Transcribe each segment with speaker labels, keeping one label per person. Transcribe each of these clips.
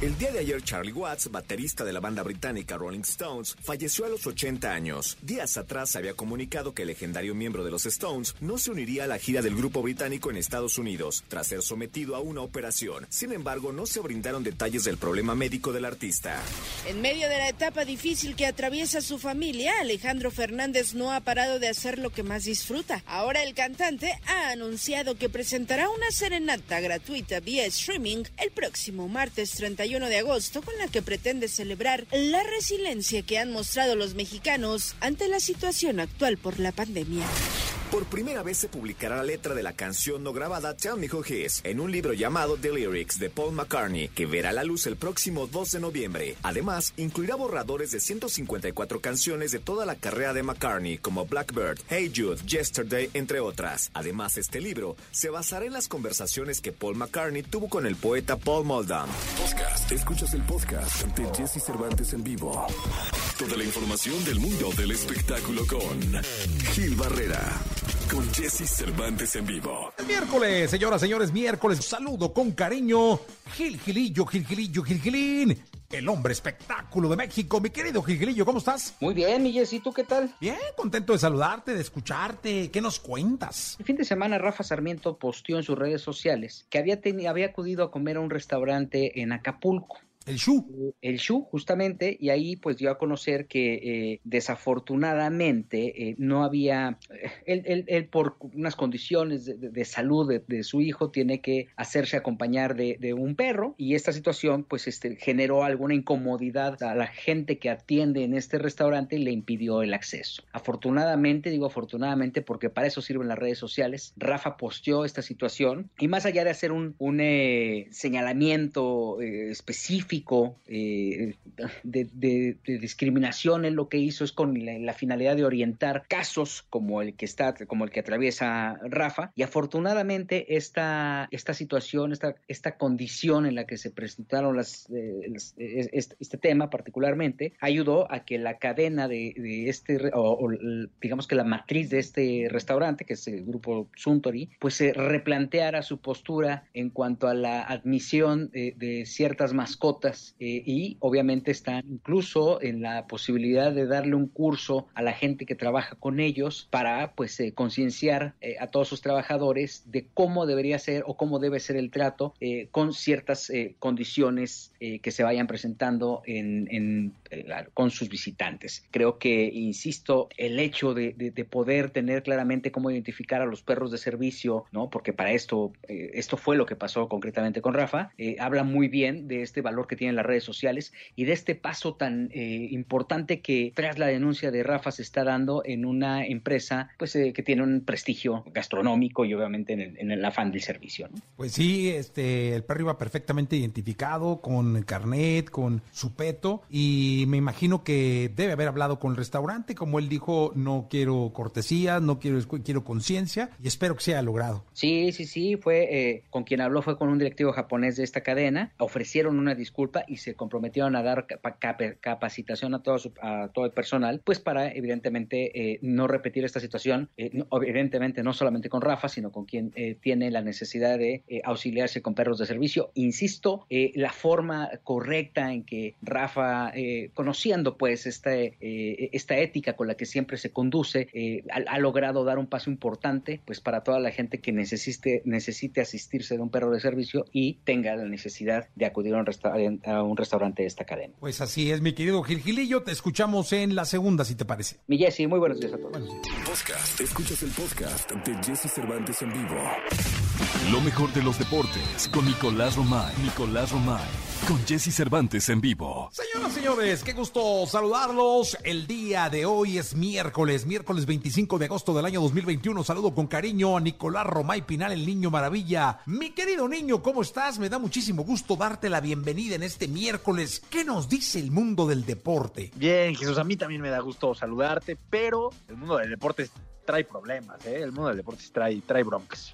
Speaker 1: El día de ayer, Charlie Watts, baterista de la banda británica Rolling Stones, falleció a los 80 años. Días atrás había comunicado que el legendario miembro de los Stones no se uniría a la gira del grupo británico en Estados Unidos, tras ser sometido a una operación. Sin embargo, no se brindaron detalles del problema médico del artista.
Speaker 2: En medio de la etapa difícil que atraviesa su familia, Alejandro Fernández no ha parado de hacer lo que más disfruta. Ahora el cantante ha anunciado que presentará una serenata gratuita vía streaming el próximo martes 31 de agosto con la que pretende celebrar la resiliencia que han mostrado los mexicanos ante la situación actual por la pandemia.
Speaker 1: Por primera vez se publicará la letra de la canción no grabada Tell Me Who Is en un libro llamado The Lyrics de Paul McCartney, que verá la luz el próximo 2 de noviembre. Además, incluirá borradores de 154 canciones de toda la carrera de McCartney, como Blackbird, Hey Jude, Yesterday, entre otras. Además, este libro se basará en las conversaciones que Paul McCartney tuvo con el poeta Paul Muldoon.
Speaker 3: Escuchas el podcast de Jesse Cervantes en vivo. Toda la información del mundo del espectáculo con Gil Barrera con Jesse Cervantes en vivo.
Speaker 4: Miércoles, señoras, señores, miércoles. Saludo con cariño. Gil Gilillo, Gil Gilillo, Gil Gilín. El hombre espectáculo de México. Mi querido Gil Gilillo, ¿cómo estás?
Speaker 5: Muy bien, mi Jessy, ¿tú qué tal?
Speaker 4: Bien, contento de saludarte, de escucharte. ¿Qué nos cuentas?
Speaker 5: El fin de semana Rafa Sarmiento posteó en sus redes sociales que había, había acudido a comer a un restaurante en Acapulco.
Speaker 4: El Shu.
Speaker 5: El Shu, justamente, y ahí pues dio a conocer que eh, desafortunadamente eh, no había, él, él, por unas condiciones de, salud de, su hijo tiene que hacerse acompañar de, un perro y esta situación pues este, generó alguna incomodidad a la gente que atiende en este restaurante y le impidió el acceso. Afortunadamente, digo afortunadamente porque para eso sirven las redes sociales, Rafa posteó esta situación y más allá de hacer un, un eh, señalamiento específico, eh, de, discriminación en lo que hizo es con la, finalidad de orientar casos como el que está, como el que atraviesa Rafa. Y afortunadamente esta, esta situación, esta, esta condición en la que se presentaron las, eh, este, tema particularmente, ayudó a que la cadena de, este, o, digamos que la matriz de este restaurante, que es el grupo Suntory, pues se replanteara su postura en cuanto a la admisión de ciertas mascotas eh, y obviamente están incluso en la posibilidad de darle un curso a la gente que trabaja con ellos para pues eh, concienciar eh, a todos sus trabajadores de cómo debería ser o cómo debe ser el trato con ciertas condiciones que se vayan presentando en, con sus visitantes. Creo que, insisto, el hecho de, poder tener claramente cómo identificar a los perros de servicio, ¿no? Porque para esto, esto fue lo que pasó concretamente con Rafa, habla muy bien de este valor que tienen las redes sociales y de este paso tan eh, importante que tras la denuncia de Rafa se está dando en una empresa pues eh, que tiene un prestigio gastronómico y obviamente en el, afán del servicio.
Speaker 4: Pues sí, este el perro iba perfectamente identificado con carnet, con su peto y me imagino que debe haber hablado con el restaurante, como él dijo, no quiero cortesía, no quiero quiero conciencia y espero que sea logrado.
Speaker 5: Sí, sí, sí, fue eh, con quien habló fue con un directivo japonés de esta cadena, ofrecieron una disculpa y se comprometieron a dar capacitación a todo, a todo el personal, pues para evidentemente eh, no repetir esta situación, eh, evidentemente no solamente con Rafa, sino con quien eh, tiene la necesidad de auxiliarse con perros de servicio. Insisto, la forma correcta en que Rafa, conociendo pues esta, esta ética con la que siempre se conduce, ha, ha, logrado dar un paso importante pues para toda la gente que necesite, necesite asistirse de un perro de servicio y tenga la necesidad de acudir a un, restaurante a un restaurante de esta cadena.
Speaker 4: Pues así es, mi querido Gil Gilillo. Te escuchamos en la segunda, si te parece.
Speaker 5: Mi Jessy, muy buenos días a todos.
Speaker 3: Podcast. Escuchas el podcast de Jesse Cervantes en vivo. Lo mejor de los deportes con Nicolás Romay. Nicolás Romay con Jesse Cervantes en vivo.
Speaker 4: Señoras, señores, qué gusto saludarlos. El día de hoy es miércoles, miércoles 25 de agosto del año 2021. Saludo con cariño a Nicolás Romay Pinal, el niño maravilla. Mi querido niño, ¿cómo estás? Me da muchísimo gusto darte la bienvenida en este miércoles. ¿Qué nos dice el mundo del deporte?
Speaker 6: Bien, Jesús, a mí también me da gusto saludarte, pero el mundo del deporte trae problemas, ¿eh? El mundo del deporte trae, trae broncas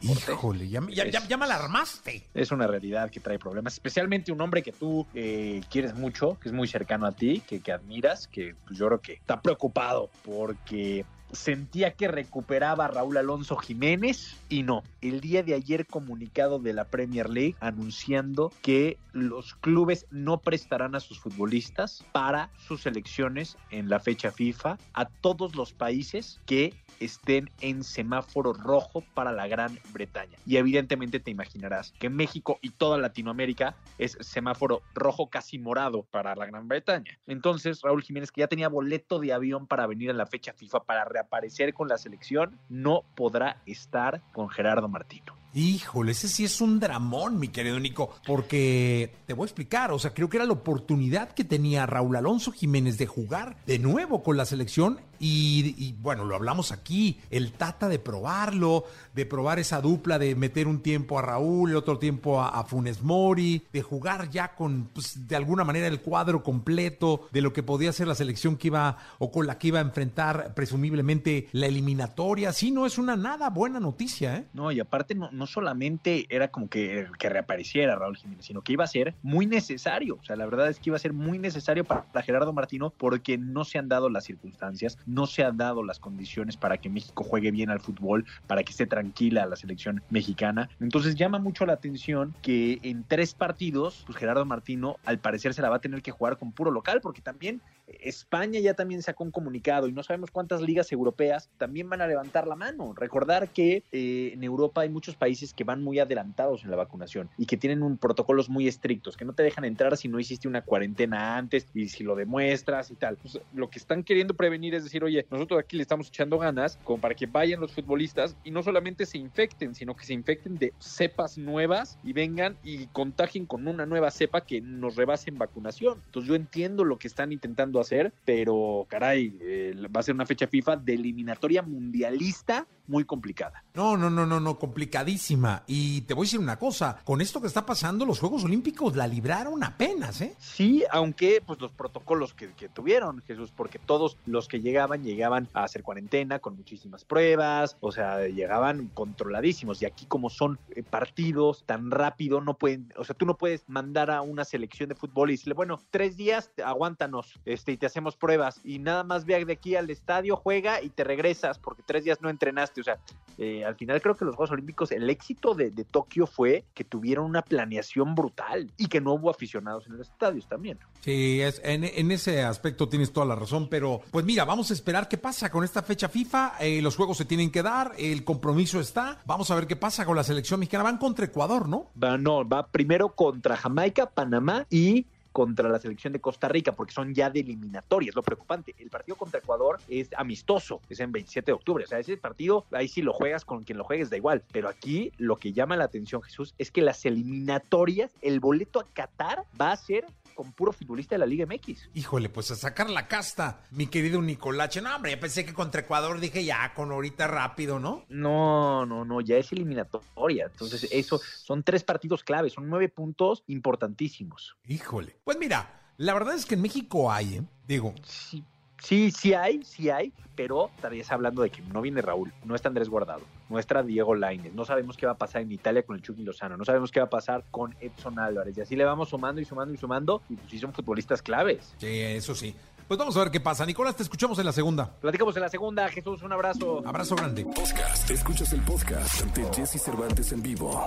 Speaker 6: deporte.
Speaker 4: Híjole, ya, ya, ya, ya me alarmaste.
Speaker 6: Es una realidad que trae problemas, especialmente un hombre que tú eh, quieres mucho, que es muy cercano a ti, que, que admiras, que pues, yo creo que está preocupado porque sentía que recuperaba a Raúl Alonso Jiménez y no. El día de ayer comunicado de la Premier League anunciando que los clubes no prestarán a sus futbolistas para sus selecciones en la fecha FIFA a todos los países que estén en semáforo rojo para la Gran Bretaña. Y evidentemente te imaginarás que México y toda Latinoamérica es semáforo rojo casi morado para la Gran Bretaña. Entonces Raúl Jiménez, que ya tenía boleto de avión para venir a la fecha FIFA para reaparecer con la selección, no podrá estar con Gerardo Martino.
Speaker 4: Híjole, ese sí es un dramón, mi querido Nico, porque te voy a explicar, o sea, creo que era la oportunidad que tenía Raúl Alonso Jiménez de jugar de nuevo con la selección y, bueno, lo hablamos aquí, el Tata de probarlo, de probar esa dupla, de meter un tiempo a Raúl, otro tiempo a, Funes Mori, de jugar ya con, pues, de alguna manera el cuadro completo de lo que podía ser la selección que iba o con la que iba a enfrentar presumiblemente la eliminatoria. Sí, no es una nada buena noticia, ¿eh?
Speaker 6: No, y aparte no solamente era como que, que reapareciera Raúl Jiménez, sino que iba a ser muy necesario. O sea, la verdad es que iba a ser muy necesario para, Gerardo Martino porque no se han dado las circunstancias, no se han dado las condiciones para que México juegue bien al fútbol, para que esté tranquila la selección mexicana. Entonces llama mucho la atención que en tres partidos, pues Gerardo Martino al parecer se la va a tener que jugar con puro local, porque también España ya también sacó un comunicado y no sabemos cuántas ligas europeas también van a levantar la mano. Recordar que eh, en Europa hay muchos países que van muy adelantados en la vacunación y que tienen un protocolos muy estrictos, que no te dejan entrar si no hiciste una cuarentena antes y si lo demuestras y tal. Pues, lo que están queriendo prevenir es decir, oye, nosotros aquí le estamos echando ganas como para que vayan los futbolistas y no solamente se infecten, sino que se infecten de cepas nuevas y vengan y contagien con una nueva cepa que nos rebase en vacunación. Entonces yo entiendo lo que están intentando hacer, pero caray, eh, va a ser una fecha FIFA de eliminatoria mundialista muy complicada.
Speaker 4: No, no, no, no, no, complicadísima. Y te voy a decir una cosa, con esto que está pasando, los Juegos Olímpicos la libraron apenas, ¿eh?
Speaker 6: Sí, aunque pues los protocolos que, que tuvieron, Jesús, porque todos los que llegaban, llegaban a hacer cuarentena con muchísimas pruebas, o sea, llegaban controladísimos. Y aquí como son eh, partidos tan rápido, no pueden, o sea, tú no puedes mandar a una selección de fútbol y decirle, bueno, tres días, aguántanos, este, y te hacemos pruebas. Y nada más ve de aquí al estadio, juega y te regresas, porque tres días no entrenaste. O sea, eh, al final creo que los Juegos Olímpicos, el éxito de, de, Tokio fue que tuvieron una planeación brutal y que no hubo aficionados en los estadios también.
Speaker 4: Sí, es, en, en, ese aspecto tienes toda la razón, pero pues mira, vamos a esperar qué pasa con esta fecha FIFA. Eh, los juegos se tienen que dar, el compromiso está. Vamos a ver qué pasa con la selección mexicana. Van contra Ecuador, ¿no?
Speaker 6: Va, no, va primero contra Jamaica, Panamá y contra la selección de Costa Rica, porque son ya de eliminatoria, es lo preocupante. El partido contra Ecuador es amistoso, es en 27 de octubre, o sea, ese partido, ahí sí lo juegas con quien lo juegues, da igual, pero aquí lo que llama la atención, Jesús, es que las eliminatorias, el boleto a Qatar va a ser con puro futbolista de la Liga MX.
Speaker 4: Híjole, pues a sacar la casta, mi querido Nicolache. No, hombre, ya pensé que contra Ecuador dije ya, con ahorita rápido, ¿no?
Speaker 6: No, no, no, ya es eliminatoria. Entonces, eso son tres partidos claves, son nueve puntos importantísimos.
Speaker 4: Híjole. Pues mira, la verdad es que en México hay, ¿eh? Digo.
Speaker 6: Sí. Sí, sí hay, sí hay, pero estarías hablando de que no viene Raúl, no está Andrés Guardado, no está Diego Lainez, no sabemos qué va a pasar en Italia con el Chucky Lozano, no sabemos qué va a pasar con Edson Álvarez, y así le vamos sumando y sumando y sumando, y pues sí son futbolistas claves.
Speaker 4: Sí, eso sí. Pues vamos a ver qué pasa. Nicolás, te escuchamos en la segunda.
Speaker 6: Platicamos en la segunda. Jesús, un abrazo.
Speaker 4: Abrazo grande.
Speaker 3: Podcast. Escuchas el podcast de Jesse Cervantes en vivo.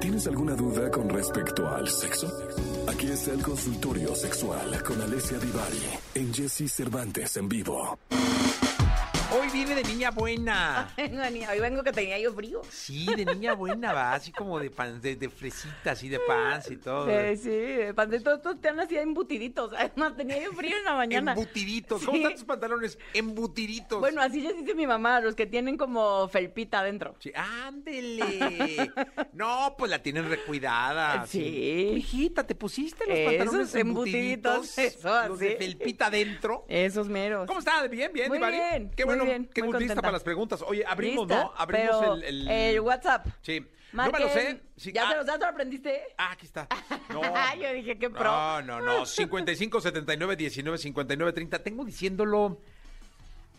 Speaker 3: ¿Tienes alguna duda con respecto al sexo? Aquí está el consultorio sexual con Alessia Divari en Jesse Cervantes en vivo.
Speaker 4: Viene de niña buena.
Speaker 7: Hoy vengo que tenía yo frío.
Speaker 4: Sí, de niña buena, va, así como de pan, de, de fresita, así de pan y todo.
Speaker 7: Sí, sí, de pan de todos, todos te han así embutiditos. Además, tenía yo frío en la mañana.
Speaker 4: Embutiditos. ¿Cómo sí. están tus pantalones? Embutiditos.
Speaker 7: Bueno, así ya dice mi mamá, los que tienen como felpita adentro.
Speaker 4: Sí, ándele. no, pues la tienen recuidada.
Speaker 7: Sí.
Speaker 4: sí. Hijita, ¿te pusiste los pantalones
Speaker 7: Esos embutiditos? Eso, así.
Speaker 4: Los de felpita adentro.
Speaker 7: Esos meros.
Speaker 4: ¿Cómo está? Bien, bien,
Speaker 7: Muy bien.
Speaker 4: Qué bueno.
Speaker 7: bien,
Speaker 4: qué
Speaker 7: muy
Speaker 4: lista para las preguntas. Oye, abrimos,
Speaker 7: ¿Lista?
Speaker 4: ¿no? Abrimos
Speaker 7: Pero
Speaker 4: el, el...
Speaker 7: el WhatsApp.
Speaker 4: Sí.
Speaker 7: Marquen.
Speaker 4: No me lo sé. Sí.
Speaker 7: ¿Ya,
Speaker 4: ah,
Speaker 7: te lo, ¿Ya te lo aprendiste?
Speaker 4: Ah, aquí está. No.
Speaker 7: Yo dije, qué pro.
Speaker 4: No, no, no. 55 79 19 59 30. Tengo diciéndolo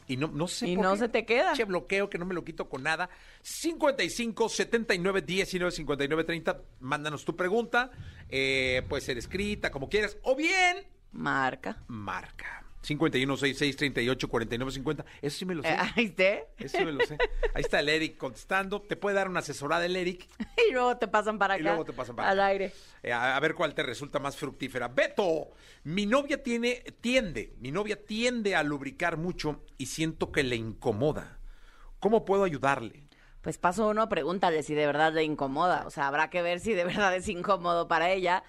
Speaker 4: Y no, no sé
Speaker 7: Y
Speaker 4: por
Speaker 7: no
Speaker 4: qué.
Speaker 7: se te queda.
Speaker 4: Che, bloqueo que no me lo quito con nada. 55 79 19 59 30. Mándanos tu pregunta. Eh, puede ser escrita, como quieras. O bien,
Speaker 7: Marca.
Speaker 4: marca. 51 66 38 49 50. Eso sí me lo sé.
Speaker 7: Eh, ahí esté.
Speaker 4: Eso sí me lo sé. Ahí está el Eric contestando. Te puede dar una asesorada el Eric.
Speaker 7: Y luego te pasan para
Speaker 4: Y
Speaker 7: acá.
Speaker 4: luego te pasan para
Speaker 7: Al
Speaker 4: acá.
Speaker 7: aire.
Speaker 4: Eh, a, a ver cuál te resulta más fructífera. Beto, mi novia tiene, tiende, mi novia tiende a lubricar mucho y siento que le incomoda. ¿Cómo puedo ayudarle?
Speaker 7: Pues paso uno, pregúntale si de verdad le incomoda. O sea, habrá que ver si de verdad es incómodo para ella.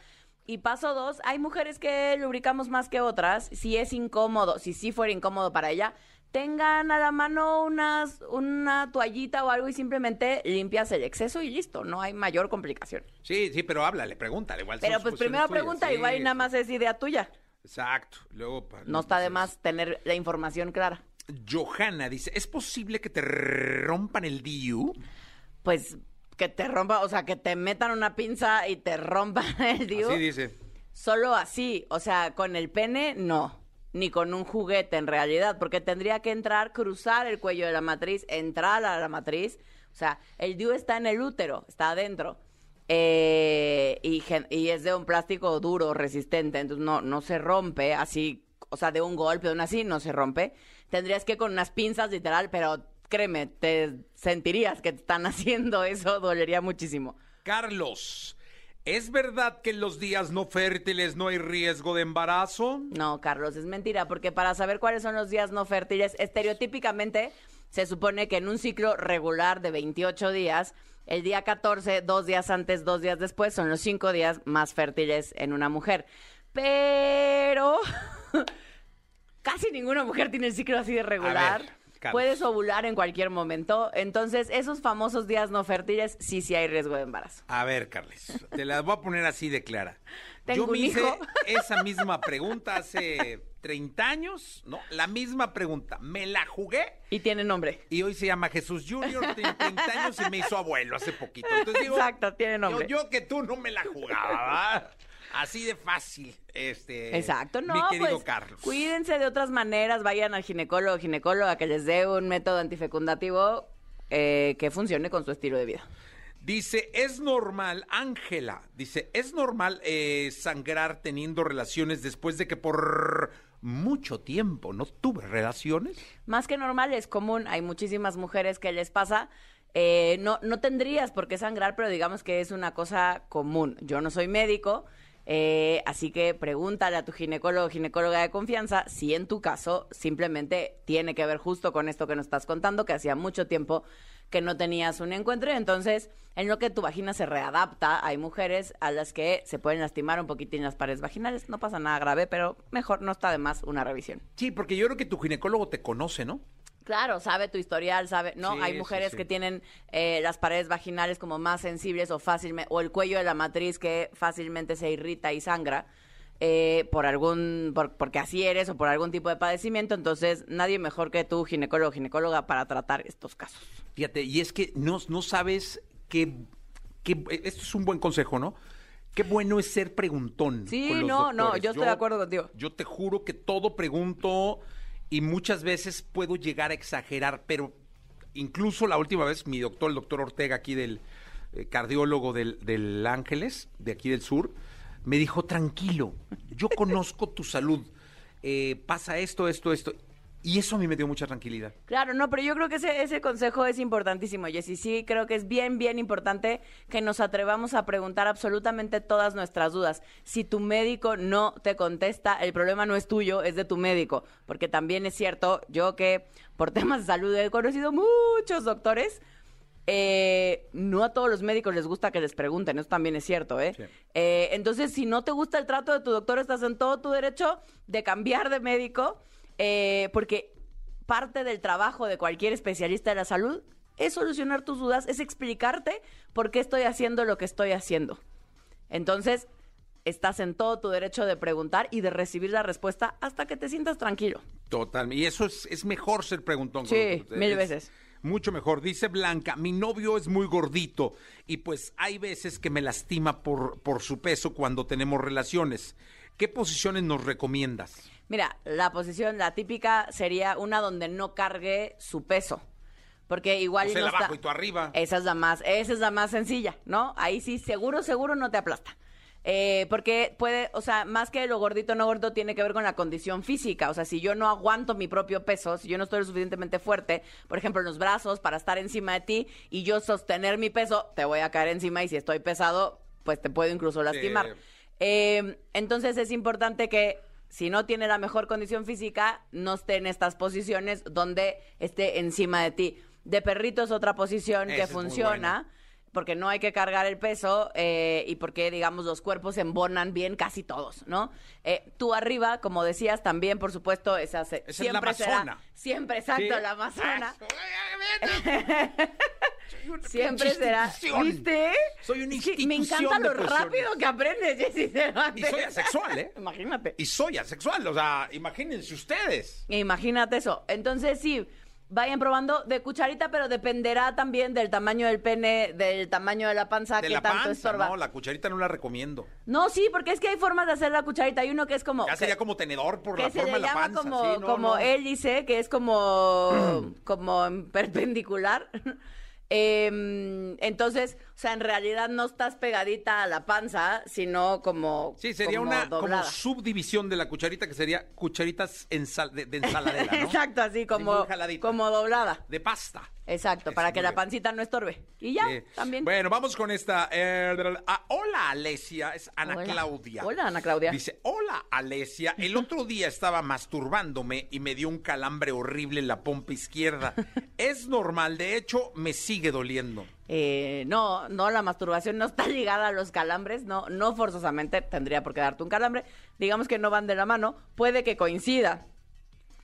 Speaker 7: Y paso dos, hay mujeres que lubricamos más que otras. Si es incómodo, si sí fuera incómodo para ella, tengan a la mano unas, una toallita o algo y simplemente limpias el exceso y listo. No hay mayor complicación.
Speaker 4: Sí, sí, pero háblale, pregúntale. Igual
Speaker 7: Pero pues primero
Speaker 4: tuyas.
Speaker 7: pregunta,
Speaker 4: Sí,
Speaker 7: igual y nada más es idea tuya.
Speaker 4: Exacto. Luego,
Speaker 7: No está de más tener la información clara.
Speaker 4: Johanna dice, ¿es posible que te rompan el DIU?
Speaker 7: Pues que te rompa, o sea, que te metan una pinza y te rompan el DIU.
Speaker 4: Así dice.
Speaker 7: Solo así, o sea, con el pene no, ni con un juguete en realidad, porque tendría que entrar, cruzar el cuello de la matriz, entrar a la matriz, o sea, el DIU está en el útero, está adentro. eh, y, es de un plástico duro, resistente, entonces no, no se rompe así, o sea, de un golpe, de un así, no se rompe. Tendrías que con unas pinzas, literal, pero créeme, te sentirías que te están haciendo eso, dolería muchísimo.
Speaker 4: Carlos, ¿es verdad que en los días no fértiles no hay riesgo de embarazo?
Speaker 7: No, Carlos, es mentira, porque para saber cuáles son los días no fértiles, estereotípicamente se supone que en un ciclo regular de 28 días, el día 14, dos días antes, dos días después, son los cinco días más fértiles en una mujer. Pero casi ninguna mujer tiene el ciclo así de regular.
Speaker 4: ver, Carlos.
Speaker 7: Puedes ovular en cualquier momento. Entonces, esos famosos días no fértiles, sí, sí hay riesgo de embarazo.
Speaker 4: A ver, Carles, te las voy a poner así de clara. Yo me
Speaker 7: un
Speaker 4: hice
Speaker 7: hijo.
Speaker 4: esa misma pregunta hace 30 años, ¿no? La misma pregunta. Me la jugué
Speaker 7: Y tiene nombre.
Speaker 4: y hoy se llama Jesús Junior, tiene 30 años y me hizo abuelo hace poquito. Entonces digo,
Speaker 7: Exacto, tiene nombre.
Speaker 4: Yo, yo que tú no me la jugaba. Así de fácil, este.
Speaker 7: Exacto, no,
Speaker 4: Mi querido
Speaker 7: pues
Speaker 4: Carlos.
Speaker 7: cuídense de otras maneras, vayan al ginecólogo o ginecóloga que les dé un método antifecundativo eh, que funcione con su estilo de vida.
Speaker 4: Dice, es normal, Ángela, dice, es normal eh, sangrar teniendo relaciones después de que por mucho tiempo no tuve relaciones.
Speaker 7: Más que normal, es común, hay muchísimas mujeres que les pasa. eh, no, no tendrías por qué sangrar, pero digamos que es una cosa común. Yo no soy médico, eh, así que pregúntale a tu ginecólogo o ginecóloga de confianza si en tu caso simplemente tiene que ver justo con esto que nos estás contando, que hacía mucho tiempo que no tenías un encuentro entonces en lo que tu vagina se readapta, hay mujeres a las que se pueden lastimar un poquitín las paredes vaginales, no pasa nada grave, pero mejor no está de más una revisión.
Speaker 4: Sí, porque yo creo que tu ginecólogo te conoce, ¿no?
Speaker 7: Claro, sabe tu historial, sabe, ¿no?
Speaker 4: Sí,
Speaker 7: Hay mujeres
Speaker 4: sí.
Speaker 7: que tienen eh, las paredes vaginales como más sensibles o fácilmente, o el cuello de la matriz que fácilmente se irrita y sangra eh, por algún, por- porque así eres o por algún tipo de padecimiento, entonces nadie mejor que tú, ginecólogo o ginecóloga, para tratar estos casos.
Speaker 4: Fíjate, y es que no, no sabes qué, qué- Esto es un buen consejo, ¿no? Qué bueno es ser preguntón.
Speaker 7: Sí,
Speaker 4: con los
Speaker 7: no, no, yo estoy de acuerdo contigo.
Speaker 4: Yo te juro que todo pregunto y muchas veces puedo llegar a exagerar, pero incluso la última vez mi doctor, el doctor Ortega, aquí del eh, cardiólogo del, del Ángeles, de aquí del sur, me dijo, tranquilo, yo conozco tu salud, eh, pasa esto, esto, esto. Y eso a mí me dio mucha tranquilidad.
Speaker 7: Claro, no, pero yo creo que ese, ese consejo es importantísimo, Jessy. Sí, creo que es bien, bien importante que nos atrevamos a preguntar absolutamente todas nuestras dudas. Si tu médico no te contesta, el problema no es tuyo, es de tu médico. Porque también es cierto, yo que por temas de salud he conocido muchos doctores. eh, no a todos los médicos les gusta que les pregunten, eso también es cierto, ¿eh?
Speaker 4: Sí.
Speaker 7: Eh, entonces, si no te gusta el trato de tu doctor, estás en todo tu derecho de cambiar de médico, eh, porque parte del trabajo de cualquier especialista de la salud es solucionar tus dudas, es explicarte por qué estoy haciendo lo que estoy haciendo. Entonces, estás en todo tu derecho de preguntar y de recibir la respuesta hasta que te sientas tranquilo.
Speaker 4: Total. Y eso es, es mejor ser preguntón.
Speaker 7: Sí,
Speaker 4: con
Speaker 7: mil
Speaker 4: es
Speaker 7: veces.
Speaker 4: Mucho mejor. Dice Blanca, mi novio es muy gordito y pues hay veces que me lastima por, por su peso cuando tenemos relaciones. ¿Qué posiciones nos recomiendas?
Speaker 7: Mira, la posición, la típica sería una donde no cargue su peso. Porque igual
Speaker 4: O sea,
Speaker 7: no
Speaker 4: abajo y tú arriba.
Speaker 7: Esa es la más, esa es la más sencilla, ¿no? Ahí sí, seguro, seguro no te aplasta. Eh, porque puede, o sea, más que lo gordito no gordo tiene que ver con la condición física. O sea, si yo no aguanto mi propio peso, si yo no estoy lo suficientemente fuerte, por ejemplo, en los brazos para estar encima de ti y yo sostener mi peso, te voy a caer encima y si estoy pesado, pues te puedo incluso lastimar. Eh, entonces es importante que si no tiene la mejor condición física, no esté en estas posiciones donde esté encima de ti. De perrito es otra posición que funciona. Porque no hay que cargar el peso eh, y porque, digamos, los cuerpos se embonan bien casi todos, ¿no? Eh, tú arriba, como decías, también, por supuesto, esa se-
Speaker 4: Esa es
Speaker 7: siempre
Speaker 4: la
Speaker 7: será.
Speaker 4: amazona.
Speaker 7: Siempre, exacto,
Speaker 4: Sí.
Speaker 7: la amazona.
Speaker 4: Soy una
Speaker 7: Siempre será.
Speaker 4: institución.
Speaker 7: ¿Viste?
Speaker 4: Soy una
Speaker 7: que Me
Speaker 4: institución
Speaker 7: encanta lo rápido que aprendes, Jessy.
Speaker 4: Y soy asexual, ¿eh?
Speaker 7: Imagínate.
Speaker 4: Y soy asexual, o sea, imagínense ustedes.
Speaker 7: Imagínate eso. Entonces, sí, vayan probando de cucharita, pero dependerá también del tamaño del pene, del tamaño de la panza,
Speaker 4: De
Speaker 7: que
Speaker 4: la
Speaker 7: tanto
Speaker 4: panza,
Speaker 7: estorba.
Speaker 4: no, la cucharita no la recomiendo.
Speaker 7: No, sí, porque es que hay formas de hacer la cucharita. Hay uno que es como.
Speaker 4: Ya
Speaker 7: que-
Speaker 4: sería como tenedor por
Speaker 7: que
Speaker 4: la
Speaker 7: se
Speaker 4: forma
Speaker 7: le
Speaker 4: de la panza.
Speaker 7: como,
Speaker 4: sí, no,
Speaker 7: como
Speaker 4: no.
Speaker 7: él dice, que es como, como en perpendicular. Em, entonces, o sea, en realidad no estás pegadita a la panza, sino como.
Speaker 4: Sí, sería
Speaker 7: como
Speaker 4: una como subdivisión de la cucharita que sería cucharitas ensal- de, de ensaladera, ¿no?
Speaker 7: Exacto, así como, como doblada.
Speaker 4: De pasta.
Speaker 7: Exacto, para que la pancita no estorbe. Y ya,
Speaker 4: Sí.
Speaker 7: también.
Speaker 4: Bueno, vamos con esta. eh, ah, hola, Alesia. Es Ana
Speaker 7: Hola.
Speaker 4: Claudia.
Speaker 7: Hola, Ana Claudia.
Speaker 4: Dice, hola, Alesia. El otro día estaba masturbándome y me dio un calambre horrible en la pompa izquierda. es normal, de hecho, me sigue doliendo.
Speaker 7: Eh, no, no, la masturbación no está ligada a los calambres, no, no forzosamente tendría por qué darte un calambre. Digamos que no van de la mano. Puede que coincida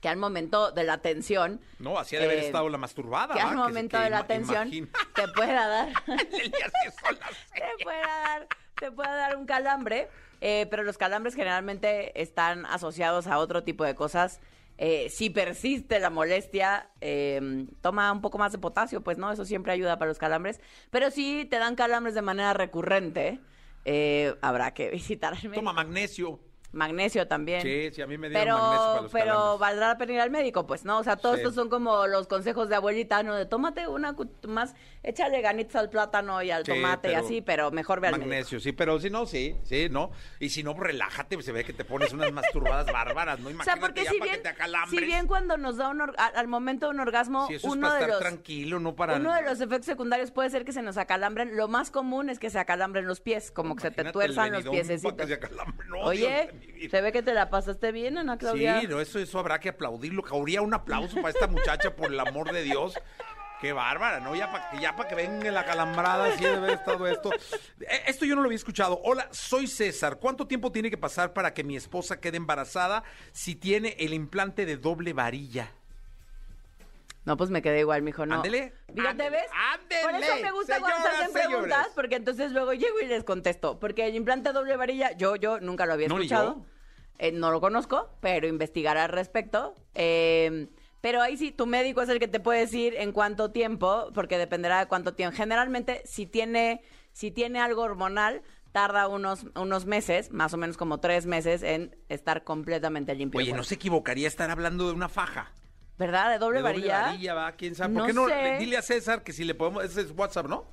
Speaker 7: que al momento de la tensión.
Speaker 4: No, así ha de haber
Speaker 7: eh,
Speaker 4: estado la masturbada.
Speaker 7: Que al momento
Speaker 4: que
Speaker 7: de la tensión te pueda dar. Te pueda dar, te pueda dar un calambre, eh, pero los calambres generalmente están asociados a otro tipo de cosas. Eh, si persiste la molestia, eh, toma un poco más de potasio, pues no, eso siempre ayuda para los calambres. Pero si te dan calambres de manera recurrente, eh, habrá que visitar al médico.
Speaker 4: Toma magnesio.
Speaker 7: Magnesio también.
Speaker 4: Sí, sí, a mí me dieron
Speaker 7: pero,
Speaker 4: magnesio para los
Speaker 7: pero
Speaker 4: calambres.
Speaker 7: valdrá la pena ir al médico, pues, ¿no? O sea, todos
Speaker 4: Sí.
Speaker 7: estos son como los consejos de abuelita, ¿no? De tómate una más, échale ganitas al plátano y al
Speaker 4: Sí,
Speaker 7: tomate y así, pero mejor ve al médico.
Speaker 4: Magnesio, sí, pero si no, sí, sí, ¿no? Y si no, relájate, se ve que te pones unas masturbadas bárbaras, ¿no?
Speaker 7: O
Speaker 4: Imagínate
Speaker 7: sea, porque
Speaker 4: ya
Speaker 7: si
Speaker 4: para
Speaker 7: bien,
Speaker 4: que te acalambres.
Speaker 7: si bien cuando nos da un or- al momento de un orgasmo,
Speaker 4: Sí, eso es
Speaker 7: uno
Speaker 4: para
Speaker 7: de
Speaker 4: estar
Speaker 7: los
Speaker 4: tranquilo, no para...
Speaker 7: uno de los efectos secundarios puede ser que se nos acalambren. Lo más común es que se acalambren los pies, como que se te tuerzan los
Speaker 4: acalambre. No,
Speaker 7: Oye, se ve que te la pasaste bien, Ana Claudia.
Speaker 4: Sí, no, eso, eso habrá que aplaudirlo. Habría un aplauso para esta muchacha, por el amor de Dios. Qué bárbara, ¿no? Ya para ya pa que venga la calambrada, sí debe haber estado esto. Eh, Esto yo no lo había escuchado. Hola, soy César. ¿Cuánto tiempo tiene que pasar para que mi esposa quede embarazada si tiene el implante de doble varilla?
Speaker 7: No, pues me quedé igual, mijo, no.
Speaker 4: Ándele,
Speaker 7: Fíjate,
Speaker 4: ándele,
Speaker 7: ¿ves? Por
Speaker 4: ándele,
Speaker 7: eso me gusta cuando se
Speaker 4: señoras,
Speaker 7: hacen preguntas,
Speaker 4: señores.
Speaker 7: porque entonces luego llego y les contesto. Porque el implante doble varilla, yo, yo nunca lo había
Speaker 4: No,
Speaker 7: escuchado.
Speaker 4: yo.
Speaker 7: Eh, no lo conozco, pero investigaré al respecto. Eh, pero ahí sí, tu médico es el que te puede decir en cuánto tiempo, porque dependerá de cuánto tiempo. Generalmente, si tiene, si tiene algo hormonal, tarda unos, unos meses, más o menos como tres meses, en estar completamente limpio.
Speaker 4: Oye, ¿no se equivocaría estar hablando de una faja?
Speaker 7: ¿Verdad? ¿De doble
Speaker 4: de doble
Speaker 7: varilla?
Speaker 4: varilla, va, quién sabe. ¿Por
Speaker 7: No
Speaker 4: qué no?
Speaker 7: sé.
Speaker 4: Dile a César que si le podemos, ese es WhatsApp, ¿no?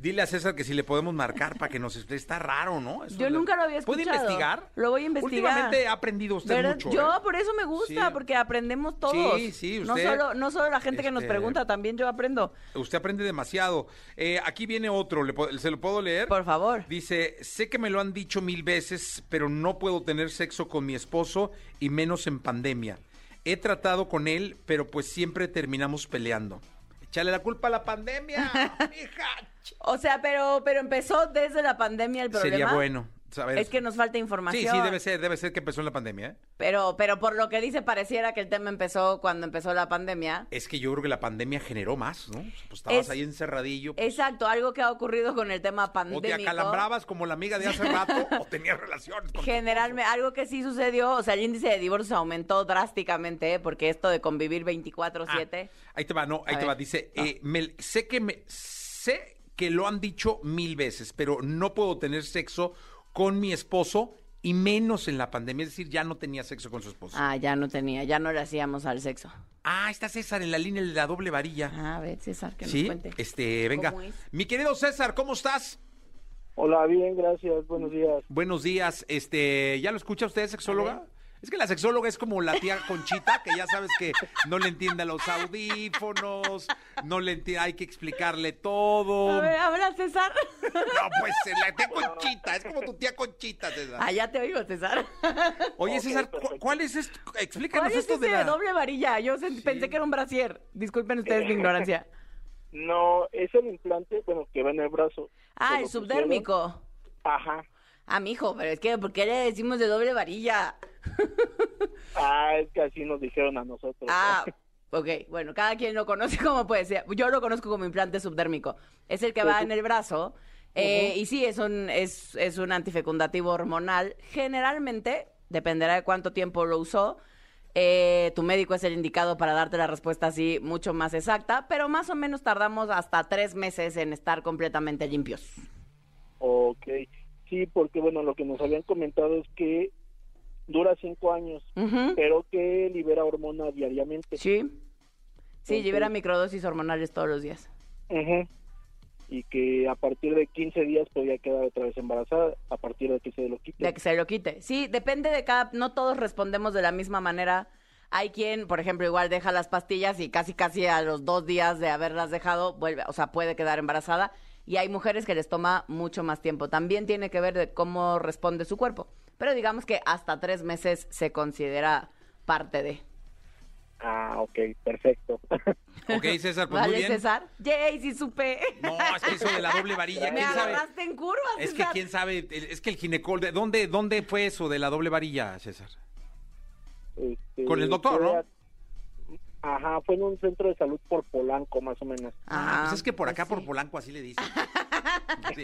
Speaker 4: Dile a César que si le podemos marcar para que nos esté. Está raro, ¿no? Eso
Speaker 7: Yo nunca lo había escuchado.
Speaker 4: ¿Puede investigar?
Speaker 7: Lo voy a investigar.
Speaker 4: Últimamente ha aprendido usted
Speaker 7: ¿Verdad?
Speaker 4: mucho.
Speaker 7: Yo
Speaker 4: ¿eh?
Speaker 7: por eso me gusta,
Speaker 4: Sí.
Speaker 7: porque aprendemos todos.
Speaker 4: Sí, sí,
Speaker 7: No
Speaker 4: usted,
Speaker 7: solo, no solo la gente que nos
Speaker 4: este,
Speaker 7: pregunta, también yo aprendo.
Speaker 4: Usted aprende demasiado. Eh, aquí viene otro, ¿le po- ¿se lo puedo leer?
Speaker 7: Por favor.
Speaker 4: Dice, sé que me lo han dicho mil veces, pero no puedo tener sexo con mi esposo y menos en pandemia. He tratado con él, pero pues siempre terminamos peleando. Échale la culpa a la pandemia, hija.
Speaker 7: O sea, pero, pero empezó desde la pandemia el problema.
Speaker 4: Sería bueno saber.
Speaker 7: Es que nos falta
Speaker 4: Sí,
Speaker 7: información.
Speaker 4: sí, debe ser, debe ser que empezó en la pandemia, ¿eh?
Speaker 7: Pero, pero por lo que dice, pareciera que el tema empezó cuando empezó la pandemia.
Speaker 4: Es que yo creo que la pandemia generó más, ¿no? Pues estabas
Speaker 7: Es-
Speaker 4: ahí encerradillo. pues,
Speaker 7: Exacto, algo que ha ocurrido con el tema
Speaker 4: o te acalambrabas como la amiga de hace rato o tenías relaciones con
Speaker 7: Generalmente, algo que sí sucedió, o sea, el índice de divorcios aumentó drásticamente, ¿eh? porque esto de convivir 24-7.
Speaker 4: Ah, ahí te va, no, ahí
Speaker 7: A
Speaker 4: te
Speaker 7: ver.
Speaker 4: va. Dice, eh, me- sé que me sé que lo han dicho mil veces, pero no puedo tener sexo con mi esposo y menos en la pandemia, es decir, ya no tenía sexo con su esposo.
Speaker 7: Ah, ya no tenía, ya no le hacíamos al sexo.
Speaker 4: Ah, está César en la línea de la doble varilla.
Speaker 7: Ah, a ver, César, que
Speaker 4: sí,
Speaker 7: nos cuente.
Speaker 4: este, venga.
Speaker 7: ¿Cómo es?
Speaker 4: Mi querido César, ¿cómo estás?
Speaker 8: Hola, bien, gracias. Buenos días.
Speaker 4: Buenos días. Este, ¿ya lo escucha usted, sexóloga? Es que la sexóloga es como la tía Conchita, que ya sabes que no le entiende a los audífonos, no le entiende, hay que explicarle todo.
Speaker 7: A ver, habla César.
Speaker 4: No, pues la tía Conchita, es como tu tía Conchita, César.
Speaker 7: Ah, ya te oigo, César.
Speaker 4: Oye, César, ¿cu-
Speaker 8: perfecto.
Speaker 4: ¿cuál es esto?
Speaker 7: ¿Cuál
Speaker 4: Explícanos
Speaker 7: es
Speaker 4: esto
Speaker 7: ese
Speaker 4: de la...
Speaker 7: doble varilla? Yo pensé que era un brasier. Disculpen ustedes mi ignorancia.
Speaker 8: No, es el implante, bueno, que va en el brazo.
Speaker 7: Ah, el subdérmico.
Speaker 8: pusieron. Ajá.
Speaker 7: Ah, mijo, pero es que, ¿por qué le decimos de doble varilla?
Speaker 8: Ah, es que así nos dijeron a nosotros.
Speaker 7: Ah, ok. Bueno, cada quien lo conoce como puede ser. Yo lo conozco como implante subdérmico. Es el que va en el brazo. eh, Y sí, es un, es, es un antifecundativo hormonal. Generalmente, dependerá de cuánto tiempo lo usó. eh, tu médico es el indicado para darte la respuesta así mucho más exacta, pero más o menos tardamos hasta tres meses en estar completamente limpios.
Speaker 8: Ok. Sí, porque bueno, lo que nos habían comentado es que dura cinco años, pero que libera hormona diariamente.
Speaker 7: Sí. Sí, libera microdosis hormonales todos los días.
Speaker 8: Ujú. Y que a partir de 15 días podía quedar otra vez embarazada, a partir de que se lo quite.
Speaker 7: De que se lo quite. Sí, depende de cada. No todos respondemos de la misma manera. Hay quien, por ejemplo, igual deja las pastillas y casi casi a los dos días de haberlas dejado vuelve, o sea, puede quedar embarazada. Y hay mujeres que les toma mucho más tiempo. También tiene que ver de cómo responde su cuerpo. Pero digamos que hasta tres meses se considera parte de.
Speaker 8: Ah, ok, perfecto.
Speaker 4: Ok, César, pues
Speaker 7: ¿Vale,
Speaker 4: muy bien.
Speaker 7: César? Yay, sí supe.
Speaker 4: No, es que eso de la doble varilla,
Speaker 7: Me
Speaker 4: ¿quién sabe?
Speaker 7: agarraste en curva,
Speaker 4: Es que quién sabe, es que el ginecólogo, ¿dónde, ¿dónde fue eso de la doble varilla, César?
Speaker 8: Este,
Speaker 4: Con el doctor, ¿no?
Speaker 8: Ajá, fue en un centro de salud por Polanco, más o menos.
Speaker 4: Ah, pues es que por
Speaker 7: pues
Speaker 4: acá,
Speaker 7: sí.
Speaker 4: por Polanco, así le dicen. Sí,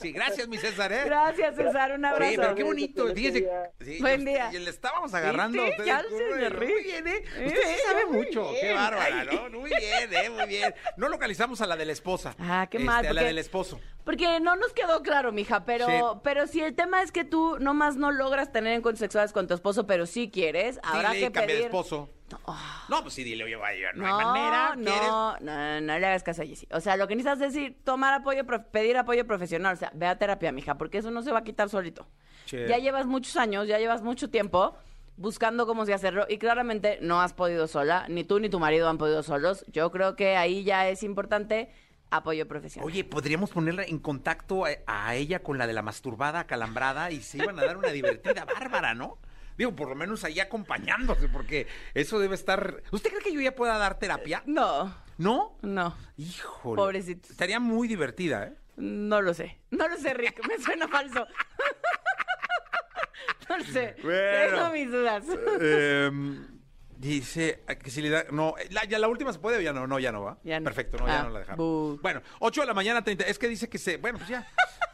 Speaker 4: sí, gracias, mi César, ¿eh?
Speaker 7: Gracias, César. Un abrazo.
Speaker 4: Sí, pero qué bonito. Fíjese. sí,
Speaker 7: Buen
Speaker 4: yo-
Speaker 7: día.
Speaker 4: Y le estábamos agarrando a ustedes.
Speaker 7: Ya se
Speaker 4: Muy bien, ¿eh?
Speaker 7: Eh,
Speaker 4: Usted sí sabe
Speaker 7: muy
Speaker 4: mucho. Qué
Speaker 7: bien.
Speaker 4: bárbara, ¿no? Muy bien, ¿eh? Muy bien. No localizamos a la de la esposa.
Speaker 7: Ah, qué
Speaker 4: Este,
Speaker 7: mal,
Speaker 4: A la
Speaker 7: porque-
Speaker 4: del esposo.
Speaker 7: Porque no nos quedó claro, mija, pero,
Speaker 4: Sí.
Speaker 7: pero si el tema es que tú nomás no logras tener encuentros sexuales con tu esposo, pero sí quieres, habrá que
Speaker 4: cambia de
Speaker 7: pedir...
Speaker 4: esposo. No, pues sí, dile, oye, vaya, no,
Speaker 7: No,
Speaker 4: hay manera.
Speaker 7: no,
Speaker 4: ¿quieres?
Speaker 7: no, no, no le hagas caso a Jessy. O sea, lo que necesitas es decir, tomar apoyo, prof- pedir apoyo profesional. O sea, ve a terapia, mija, porque eso no se va a quitar solito. Ya llevas muchos años, ya llevas mucho tiempo buscando cómo se hacerlo y claramente no has podido sola, ni tú ni tu marido han podido solos. Yo creo que ahí ya es importante apoyo profesional.
Speaker 4: Oye, podríamos ponerla en contacto a, a ella con la de la masturbada acalambrada y se iban a dar una divertida bárbara, ¿no? Digo, por lo menos ahí acompañándose, porque eso debe estar. ¿Usted cree que yo ya pueda dar terapia?
Speaker 7: No,
Speaker 4: ¿No?
Speaker 7: no.
Speaker 4: Híjole.
Speaker 7: Pobrecito.
Speaker 4: Estaría muy divertida, ¿eh?
Speaker 7: No lo sé. No lo sé, Rick. Me suena falso. no lo sé.
Speaker 4: Bueno.
Speaker 7: Tengo mis dudas.
Speaker 4: Em, dice que si le da. No, la, ya la última se puede o ya no, no, ya no va.
Speaker 7: Ya no.
Speaker 4: Perfecto, no, ya
Speaker 7: Ah,
Speaker 4: no la dejamos.
Speaker 7: bu.
Speaker 4: Bueno, 8 de la mañana, 30. Es que dice que se. Bueno, pues ya.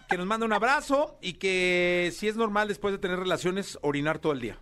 Speaker 4: que nos manda un abrazo y que si es normal después de tener relaciones, orinar todo el día.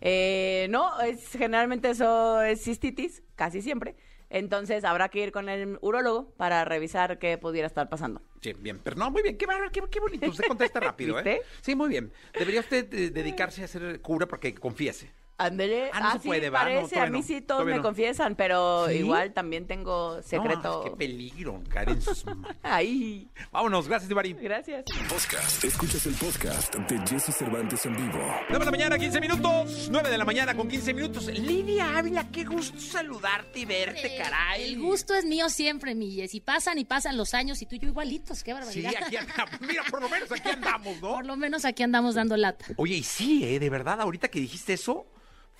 Speaker 7: Eh, no, es, generalmente eso es cistitis, casi siempre. Entonces habrá que ir con el urólogo para revisar qué pudiera estar pasando.
Speaker 4: Sí, bien. Pero no, muy bien. Qué, qué, qué bonito. Usted contesta rápido, ¿eh? Sí, muy bien. Debería usted eh, dedicarse a hacer cura porque confiese.
Speaker 7: Ándele.
Speaker 4: Ah, no se
Speaker 7: sí,
Speaker 4: puede,
Speaker 7: parece. a mí
Speaker 4: no,
Speaker 7: sí todos
Speaker 4: todavía
Speaker 7: me
Speaker 4: no.
Speaker 7: confiesan, pero
Speaker 4: ¿Sí?
Speaker 7: igual también tengo secreto.
Speaker 4: No, qué peligro, caer en sus manos.
Speaker 7: Ahí.
Speaker 4: Vámonos, gracias, Divarín.
Speaker 7: Gracias.
Speaker 3: Podcast. Escuchas el podcast de Jesse Cervantes en vivo.
Speaker 4: 9 de la mañana, 15 minutos. 9 de la mañana con 15 minutos. Lidia Ávila, qué gusto saludarte y verte, caray.
Speaker 9: El gusto es mío siempre, mi Y pasan y pasan los años y tú y yo igualitos, qué
Speaker 4: Sí,
Speaker 9: barbaridad.
Speaker 4: aquí andamos. Mira, por lo menos aquí andamos, ¿no?
Speaker 9: Por lo menos aquí andamos dando lata.
Speaker 4: Oye, y sí, ¿eh? De verdad, ahorita que dijiste eso,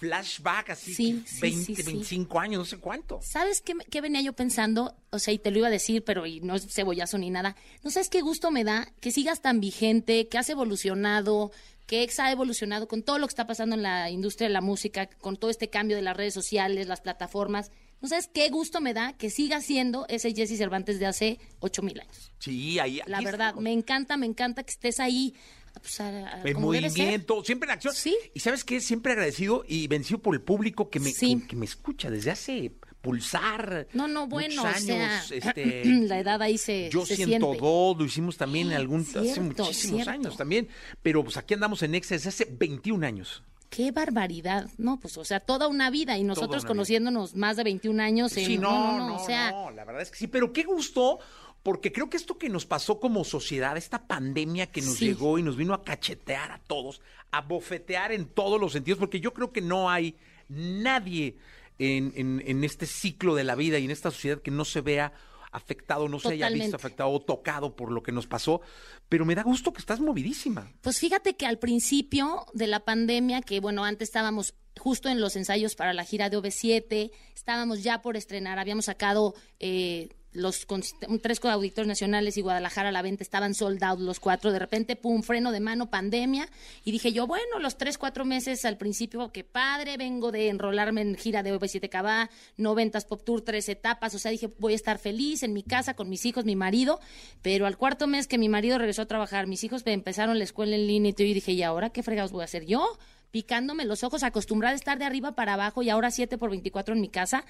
Speaker 4: flashback así,
Speaker 9: Sí, sí,
Speaker 4: 20,
Speaker 9: sí, sí.
Speaker 4: 25 años, no sé cuánto.
Speaker 9: ¿Sabes qué, venía yo pensando? O sea, y te lo iba a decir, pero y no es cebollazo ni nada. ¿No sabes qué gusto me da que sigas tan vigente, que has evolucionado, que Exa ha evolucionado con todo lo que está pasando en la industria de la música, con todo este cambio de las redes sociales, las plataformas? ¿No sabes qué gusto me da que sigas siendo ese Jesse Cervantes de hace ocho mil años?
Speaker 4: Sí, ahí.
Speaker 9: La verdad, me encanta, me encanta que estés ahí. Pues, a- a-
Speaker 4: En movimiento, siempre en acción.
Speaker 9: Sí.
Speaker 4: Y sabes qué, siempre agradecido y vencido por el público que me,
Speaker 9: Sí.
Speaker 4: que, que me escucha desde hace pulsar.
Speaker 9: No, no, bueno, o
Speaker 4: años,
Speaker 9: sea,
Speaker 4: este,
Speaker 9: la edad ahí se,
Speaker 4: Yo
Speaker 9: se
Speaker 4: siento
Speaker 9: siente.
Speaker 4: dos, lo hicimos también en algún, hace muchísimos
Speaker 9: cierto.
Speaker 4: años también, pero pues aquí andamos en Exa desde hace 21 años.
Speaker 9: Qué barbaridad, ¿no? Pues, o sea, toda una vida y nosotros
Speaker 4: vida.
Speaker 9: conociéndonos más de 21 años. En,
Speaker 4: Sí, no,
Speaker 9: no,
Speaker 4: no,
Speaker 9: o sea,
Speaker 4: no, la verdad es que sí, pero qué gusto, porque creo que esto que nos pasó como sociedad, esta pandemia que nos
Speaker 9: Sí.
Speaker 4: llegó y nos vino a cachetear a todos, a bofetear en todos los sentidos, porque yo creo que no hay nadie en, en- en este ciclo de la vida y en esta sociedad que no se vea afectado, no se haya visto afectado o tocado por lo que nos pasó, pero me da gusto que estás movidísima.
Speaker 9: Pues fíjate que al principio de la pandemia, que bueno, antes estábamos justo en los ensayos para la gira de OV7, estábamos ya por estrenar, habíamos sacado eh, los tres coauditores nacionales y Guadalajara a la venta, estaban sold out los cuatro, de repente, pum, freno de mano, pandemia, y dije yo, bueno, los tres, cuatro meses al principio, qué padre, vengo de enrolarme en gira de OV7 Cabá, 90 Pop Tour, tres etapas, o sea, dije, voy a estar feliz en mi casa con mis hijos, mi marido, pero al cuarto mes que mi marido regresó a trabajar, mis hijos empezaron la escuela en línea y dije, ¿y ahora qué fregados voy a hacer yo? Picándome los ojos, acostumbrada a estar de arriba para abajo y ahora 7 por 24 en mi casa,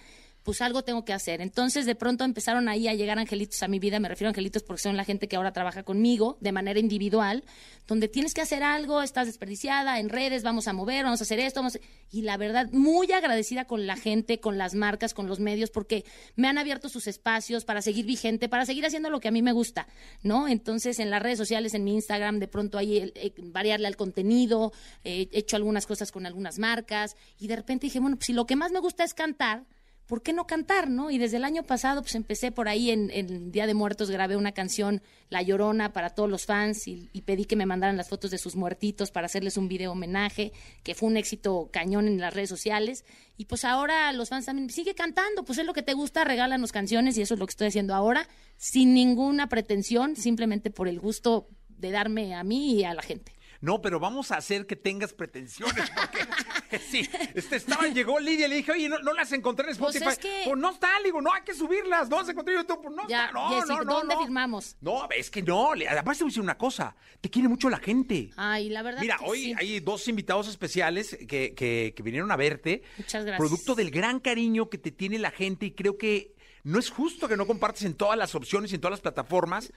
Speaker 9: pues algo tengo que hacer. Entonces, de pronto empezaron ahí a llegar angelitos a mi vida, me refiero a angelitos porque son la gente que ahora trabaja conmigo de manera individual, donde tienes que hacer algo, estás desperdiciada en redes, vamos a mover, vamos a hacer esto, vamos a- y la verdad, muy agradecida con la gente, con las marcas, con los medios, porque me han abierto sus espacios para seguir vigente, para seguir haciendo lo que a mí me gusta, ¿no? Entonces, en las redes sociales, en mi Instagram, de pronto ahí eh, eh, variarle al contenido, eh, he hecho algunas cosas con algunas marcas, y de repente dije, bueno, pues si lo que más me gusta es cantar, ¿por qué no cantar, no? Y desde el año pasado, pues empecé por ahí en, en Día de Muertos, grabé una canción, La Llorona, para todos los fans y, y pedí que me mandaran las fotos de sus muertitos para hacerles un video homenaje, que fue un éxito cañón en las redes sociales. Y pues ahora los fans también, sigue cantando, pues es lo que te gusta, regálanos canciones y eso es lo que estoy haciendo ahora, sin ninguna pretensión, simplemente por el gusto de darme a mí y a la gente.
Speaker 4: No, pero vamos a hacer que tengas pretensiones, porque sí, este estaba, llegó Lidia y le dije, oye, no, no las encontré en
Speaker 9: Pues
Speaker 4: Spotify.
Speaker 9: es que-
Speaker 4: Pues no está, le digo, no, hay que subirlas, no las encontré en YouTube, pues no
Speaker 9: Ya,
Speaker 4: está, no, no, no,
Speaker 9: ¿dónde
Speaker 4: no.
Speaker 9: firmamos?
Speaker 4: No, es que no, además te voy a decir una cosa, te quiere mucho la gente.
Speaker 9: Ay, la verdad
Speaker 4: Mira,
Speaker 9: que
Speaker 4: hoy
Speaker 9: sí.
Speaker 4: hay dos invitados especiales que, que- que vinieron a verte.
Speaker 9: Muchas gracias.
Speaker 4: Producto del gran cariño que te tiene la gente y creo que no es justo que no compartas en todas las opciones y en todas las plataformas,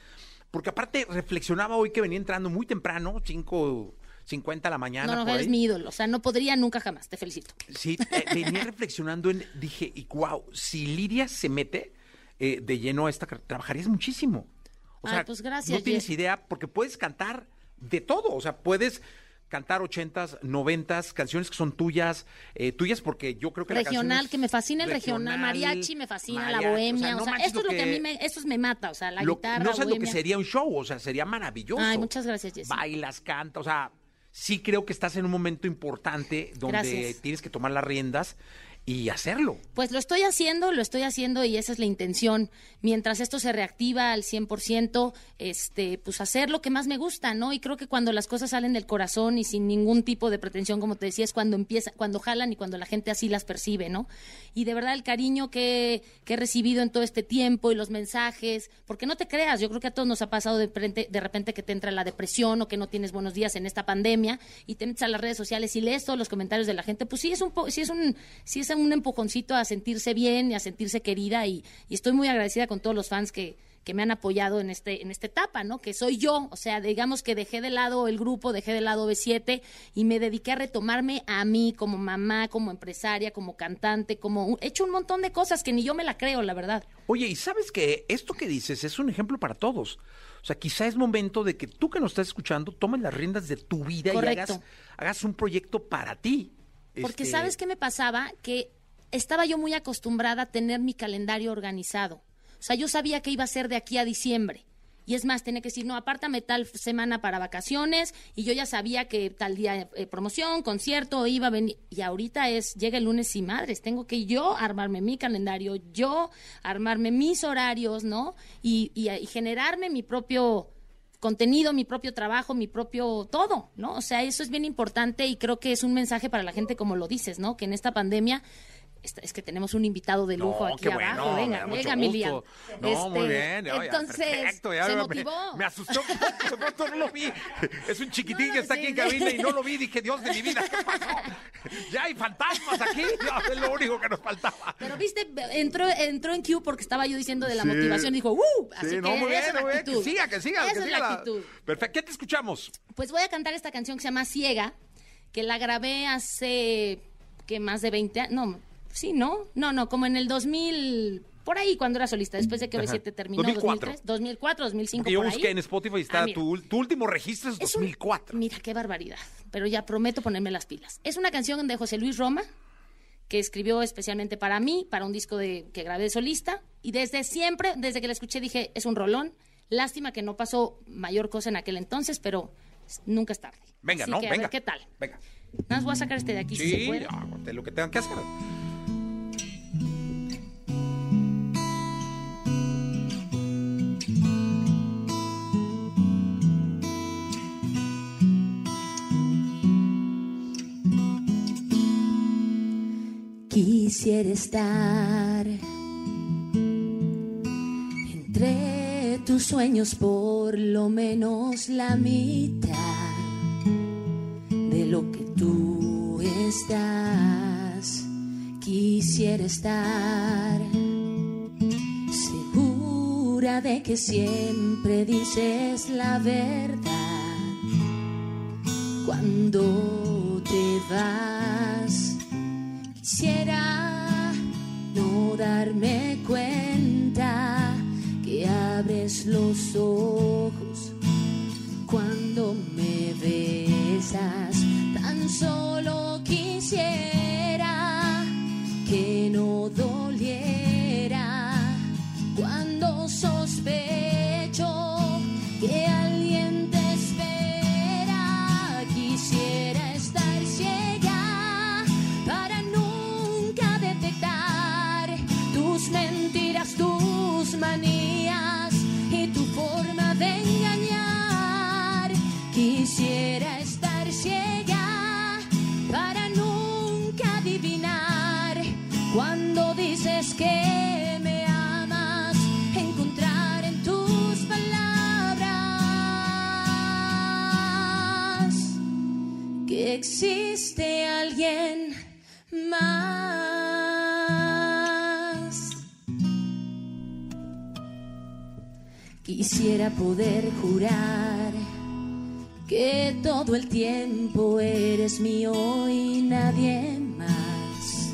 Speaker 4: porque aparte reflexionaba hoy que venía entrando muy temprano, 5.50 de la mañana.
Speaker 9: No, no,
Speaker 4: por
Speaker 9: eres
Speaker 4: ahí.
Speaker 9: mi ídolo, o sea, no podría nunca jamás, te felicito.
Speaker 4: Sí, eh, venía reflexionando en, dije, y wow, si Lidia se mete eh, de lleno a esta carrera, trabajarías muchísimo. O sea,
Speaker 9: pues gracias,
Speaker 4: no tienes
Speaker 9: Jess.
Speaker 4: idea, porque puedes cantar de todo, o sea, puedes cantar ochentas, noventas, canciones que son tuyas, eh, tuyas porque yo creo que la canción
Speaker 9: regional, que me fascina el regional,
Speaker 4: regional,
Speaker 9: mariachi me fascina, la bohemia, o
Speaker 4: no
Speaker 9: sea, esto es lo que a mí me, esto es me mata, o sea, la
Speaker 4: lo-
Speaker 9: guitarra,
Speaker 4: no sabes lo que sería un show, o sea, sería maravilloso.
Speaker 9: Ay, muchas gracias, Jessy.
Speaker 4: Bailas, cantas, o sea, sí creo que estás en un momento importante donde
Speaker 9: Gracias.
Speaker 4: tienes que tomar las riendas y hacerlo.
Speaker 9: Pues lo estoy haciendo, lo estoy haciendo y esa es la intención. Mientras esto se reactiva al 100%, este, pues hacer lo que más me gusta, ¿no? Y creo que cuando las cosas salen del corazón y sin ningún tipo de pretensión, como te decía, es cuando empieza, cuando jalan y cuando la gente así las percibe, ¿no? Y de verdad el cariño que, que he recibido en todo este tiempo y los mensajes, porque no te creas, yo creo que a todos nos ha pasado de repente, de repente que te entra la depresión o que no tienes buenos días en esta pandemia y te metes a las redes sociales y lees todos los comentarios de la gente, pues sí es un sí es un sí es un empujoncito a sentirse bien y a sentirse querida y, y estoy muy agradecida con todos los fans que que me han apoyado en este en esta etapa, ¿no? Que soy yo, o sea, digamos que dejé de lado el grupo, dejé de lado B7 y me dediqué a retomarme a mí como mamá, como empresaria, como cantante, como he hecho un montón de cosas que ni yo me la creo, la verdad.
Speaker 4: Oye, y sabes que esto que dices es un ejemplo para todos. O sea, quizá es momento de que tú que nos estás escuchando tomes las riendas de tu vida y hagas, hagas un proyecto para ti.
Speaker 9: Porque
Speaker 4: Este,
Speaker 9: sabes qué me pasaba? Que estaba yo muy acostumbrada a tener mi calendario organizado. O sea, yo sabía que iba a ser de aquí a diciembre. Y es más, tenía que decir, no, apártame tal semana para vacaciones. Y yo ya sabía que tal día eh, promoción, concierto, iba a venir. Y ahorita es, llega el lunes y madres, tengo que yo armarme mi calendario, yo armarme mis horarios, ¿no? Y, y- y generarme mi propio contenido, mi propio trabajo, mi propio todo, ¿no? O sea, eso es bien importante y creo que es un mensaje para la gente, como lo dices, ¿no? Que en esta pandemia es que tenemos un invitado de lujo
Speaker 4: No,
Speaker 9: aquí abajo.
Speaker 4: bueno, me
Speaker 9: venga,
Speaker 4: mucho
Speaker 9: venga,
Speaker 4: gusto. No, muy
Speaker 9: Este,
Speaker 4: bien. oye,
Speaker 9: entonces,
Speaker 4: perfecto, ya
Speaker 9: se
Speaker 4: me-
Speaker 9: motivó.
Speaker 4: Me, un poco, de pronto no lo vi. Es un chiquitín
Speaker 9: No,
Speaker 4: que está aquí en cabina y no lo vi. Dije, Dios de mi vida, ¿qué pasó?
Speaker 10: Ya hay fantasmas aquí. Es lo único que nos faltaba.
Speaker 9: Pero viste, entró, entró en Q porque estaba yo diciendo de la
Speaker 10: Sí.
Speaker 9: motivación dijo, ¡uh! Así
Speaker 10: Sí,
Speaker 9: que
Speaker 10: no, muy bien,
Speaker 9: esa es la
Speaker 10: muy bien.
Speaker 9: actitud.
Speaker 10: Que siga, que siga.
Speaker 9: Esa
Speaker 10: que
Speaker 9: es
Speaker 10: siga
Speaker 9: la actitud.
Speaker 10: Perfecto. ¿Qué te escuchamos?
Speaker 9: Pues voy a cantar esta canción que se llama Ciega, que la grabé hace, que más de 20 años, no, sí, ¿no? No, no, como en el 2000, por ahí cuando era solista, después de que
Speaker 10: Ajá.
Speaker 9: B7 terminó,
Speaker 10: 2004.
Speaker 9: 2003, 2004, 2005,
Speaker 10: Porque yo
Speaker 9: por
Speaker 10: busqué
Speaker 9: ahí.
Speaker 10: en Spotify y está
Speaker 9: Ah, mira.
Speaker 10: tu, tu último registro es,
Speaker 9: Es un-
Speaker 10: 2004.
Speaker 9: Mira, qué barbaridad. Pero ya prometo ponerme las pilas. Es una canción de José Luis Roma, que escribió especialmente para mí, para un disco de, que grabé de solista. Y desde siempre, desde que la escuché, dije, es un rolón. Lástima que no pasó mayor cosa en aquel entonces, pero nunca es tarde.
Speaker 10: Venga,
Speaker 9: Así
Speaker 10: ¿no?
Speaker 9: que, a
Speaker 10: Venga.
Speaker 9: ver, ¿qué tal?
Speaker 10: Venga.
Speaker 9: Nada más voy a sacar este de aquí si se
Speaker 10: Sí,
Speaker 9: puede.
Speaker 10: ah, de lo que tengan que hacer.
Speaker 9: Quisiera estar entre tus sueños por lo menos la mitad de lo que tú estás. Quisiera estar segura de que siempre dices la verdad cuando los ojos cuando me besas. Quisiera poder jurar que todo el tiempo eres mío y nadie más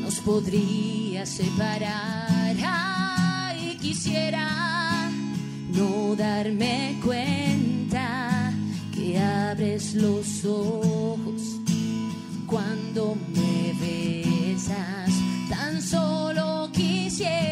Speaker 9: nos podría separar. Ay, quisiera no darme cuenta que abres los ojos cuando me besas. Tan solo quisiera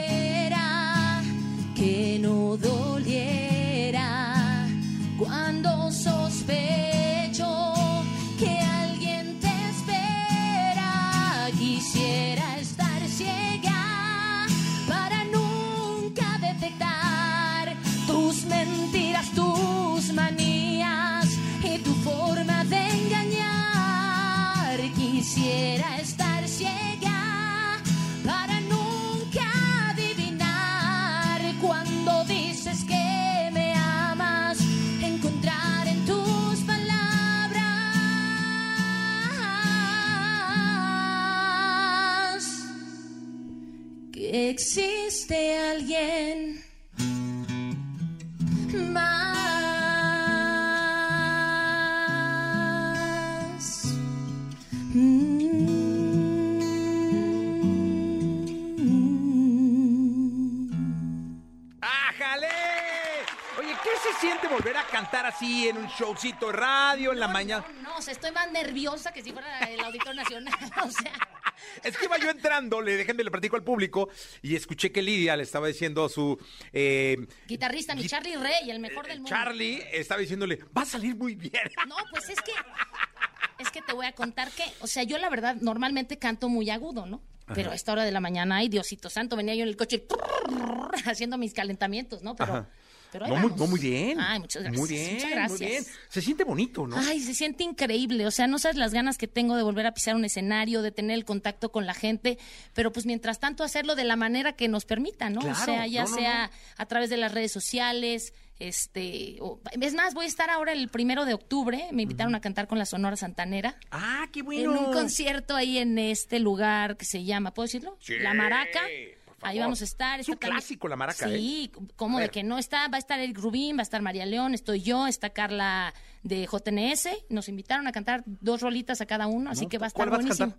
Speaker 10: así en un showcito de radio en la mañana?
Speaker 9: No, o sea, estoy más nerviosa que si fuera el Auditor Nacional. O sea,
Speaker 10: Es que iba yo entrando, le déjenme le platico al público y escuché que Lidia le estaba diciendo a su eh,
Speaker 9: guitarrista, mi Charlie Rey, el mejor del mundo.
Speaker 10: Charlie, estaba diciéndole, va a salir muy bien.
Speaker 9: No, pues es que es que te voy a contar que, o sea, yo la verdad normalmente canto muy agudo, ¿no? Pero a esta hora de la mañana, ay, Diosito Santo, venía yo en el coche haciendo mis calentamientos, ¿no? Pero
Speaker 10: Ajá.
Speaker 9: Pero
Speaker 4: No, muy,
Speaker 9: vamos.
Speaker 4: no, muy bien.
Speaker 9: Ay, muchas gracias.
Speaker 4: Muy bien,
Speaker 9: muchas
Speaker 4: muy
Speaker 9: gracias.
Speaker 4: bien. Se siente bonito, ¿no?
Speaker 9: Ay, se siente increíble. O sea, no sabes las ganas que tengo de volver a pisar un escenario, de tener el contacto con la gente, pero pues mientras tanto hacerlo de la manera que nos permita, ¿no?
Speaker 4: Claro,
Speaker 9: o sea, ya
Speaker 4: no, no,
Speaker 9: sea a través de las redes sociales. Este, es más, voy a estar ahora el primero de octubre. Me invitaron a cantar con la Sonora Santanera.
Speaker 4: Ah, qué
Speaker 9: En
Speaker 4: bueno.
Speaker 9: un concierto ahí en este lugar que se llama, ¿puedo decirlo?
Speaker 4: Sí,
Speaker 9: La Maraca.
Speaker 4: Favor.
Speaker 9: Ahí vamos a estar.
Speaker 4: Es un clásico, La Maraca, ¿eh?
Speaker 9: Sí, como de que no está. Va a estar Eric Rubín, va a estar María León, estoy yo, está Carla de JNS. Nos invitaron a cantar dos rolitas a cada uno, así
Speaker 4: No,
Speaker 9: que va a
Speaker 4: ¿cuál
Speaker 9: estar buenísimo.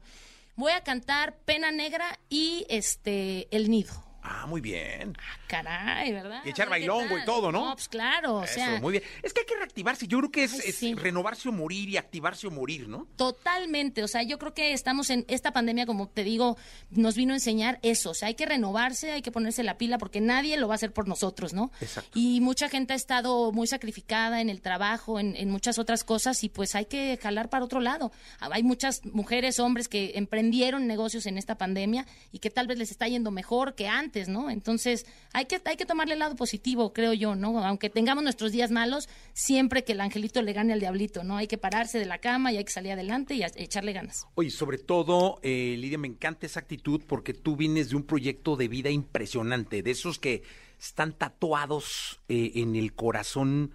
Speaker 9: Voy a cantar Pena Negra y este El Nido.
Speaker 4: Ah, muy bien.
Speaker 9: Caray, ¿verdad?
Speaker 4: Y echar bailongo y todo, ¿no?
Speaker 9: No, pues claro, o
Speaker 4: Eso,
Speaker 9: sea.
Speaker 4: muy bien. Es que hay que reactivarse. Yo creo que es,
Speaker 9: Ay,
Speaker 4: es
Speaker 9: sí.
Speaker 4: renovarse o morir y activarse o morir, ¿no?
Speaker 9: Totalmente, o sea, yo creo que estamos en esta pandemia, como te digo, nos vino a enseñar eso, o sea, hay que renovarse, hay que ponerse la pila porque nadie lo va a hacer por nosotros, ¿no?
Speaker 4: Exacto.
Speaker 9: Y mucha gente ha estado muy sacrificada en el trabajo, en, en muchas otras cosas y pues hay que jalar para otro lado. Hay muchas mujeres, hombres que emprendieron negocios en esta pandemia y que tal vez les está yendo mejor que antes, ¿no? Entonces, hay que, hay que tomarle el lado positivo, creo yo, ¿no? Aunque tengamos nuestros días malos, siempre que el angelito le gane al diablito, ¿no? Hay que pararse de la cama y hay que salir adelante y a- echarle ganas.
Speaker 4: Oye, sobre todo, eh, Lidia, me encanta esa actitud porque tú vienes de un proyecto de vida impresionante, de esos que están tatuados eh, en el corazón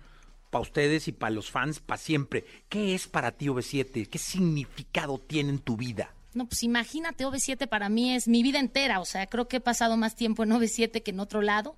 Speaker 4: para ustedes y para los fans para siempre. ¿Qué es para ti OV7? ¿Qué significado tiene en tu vida?
Speaker 9: No, pues imagínate, OV7 para mí es mi vida entera, o sea, creo que he pasado más tiempo en OV7 que en otro lado.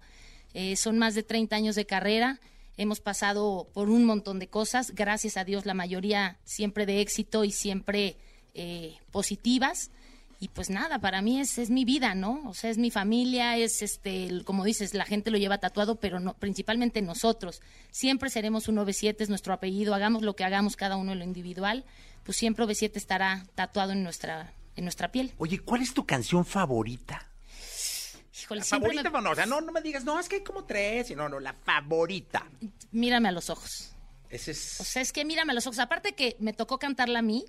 Speaker 9: Eh, son más de 30 años de carrera, hemos pasado por un montón de cosas, gracias a Dios la mayoría siempre de éxito y siempre eh, positivas. Y pues nada, para mí es, es mi vida, ¿no? O sea, es mi familia, es este, como dices, la gente lo lleva tatuado, pero no, principalmente nosotros. Siempre seremos un OV7, es nuestro apellido, hagamos lo que hagamos cada uno en lo individual, pues siempre OV7 estará tatuado en nuestra, en nuestra piel.
Speaker 4: Oye, ¿cuál es tu canción favorita?
Speaker 9: Híjole,
Speaker 4: La favorita,
Speaker 9: me-
Speaker 4: no, o sea, no, no me digas, no, es que hay como tres, y no, no, la favorita.
Speaker 9: mírame a los ojos.
Speaker 4: Ese es...
Speaker 9: O sea, es que mírame a los ojos. Aparte que me tocó cantarla a mí,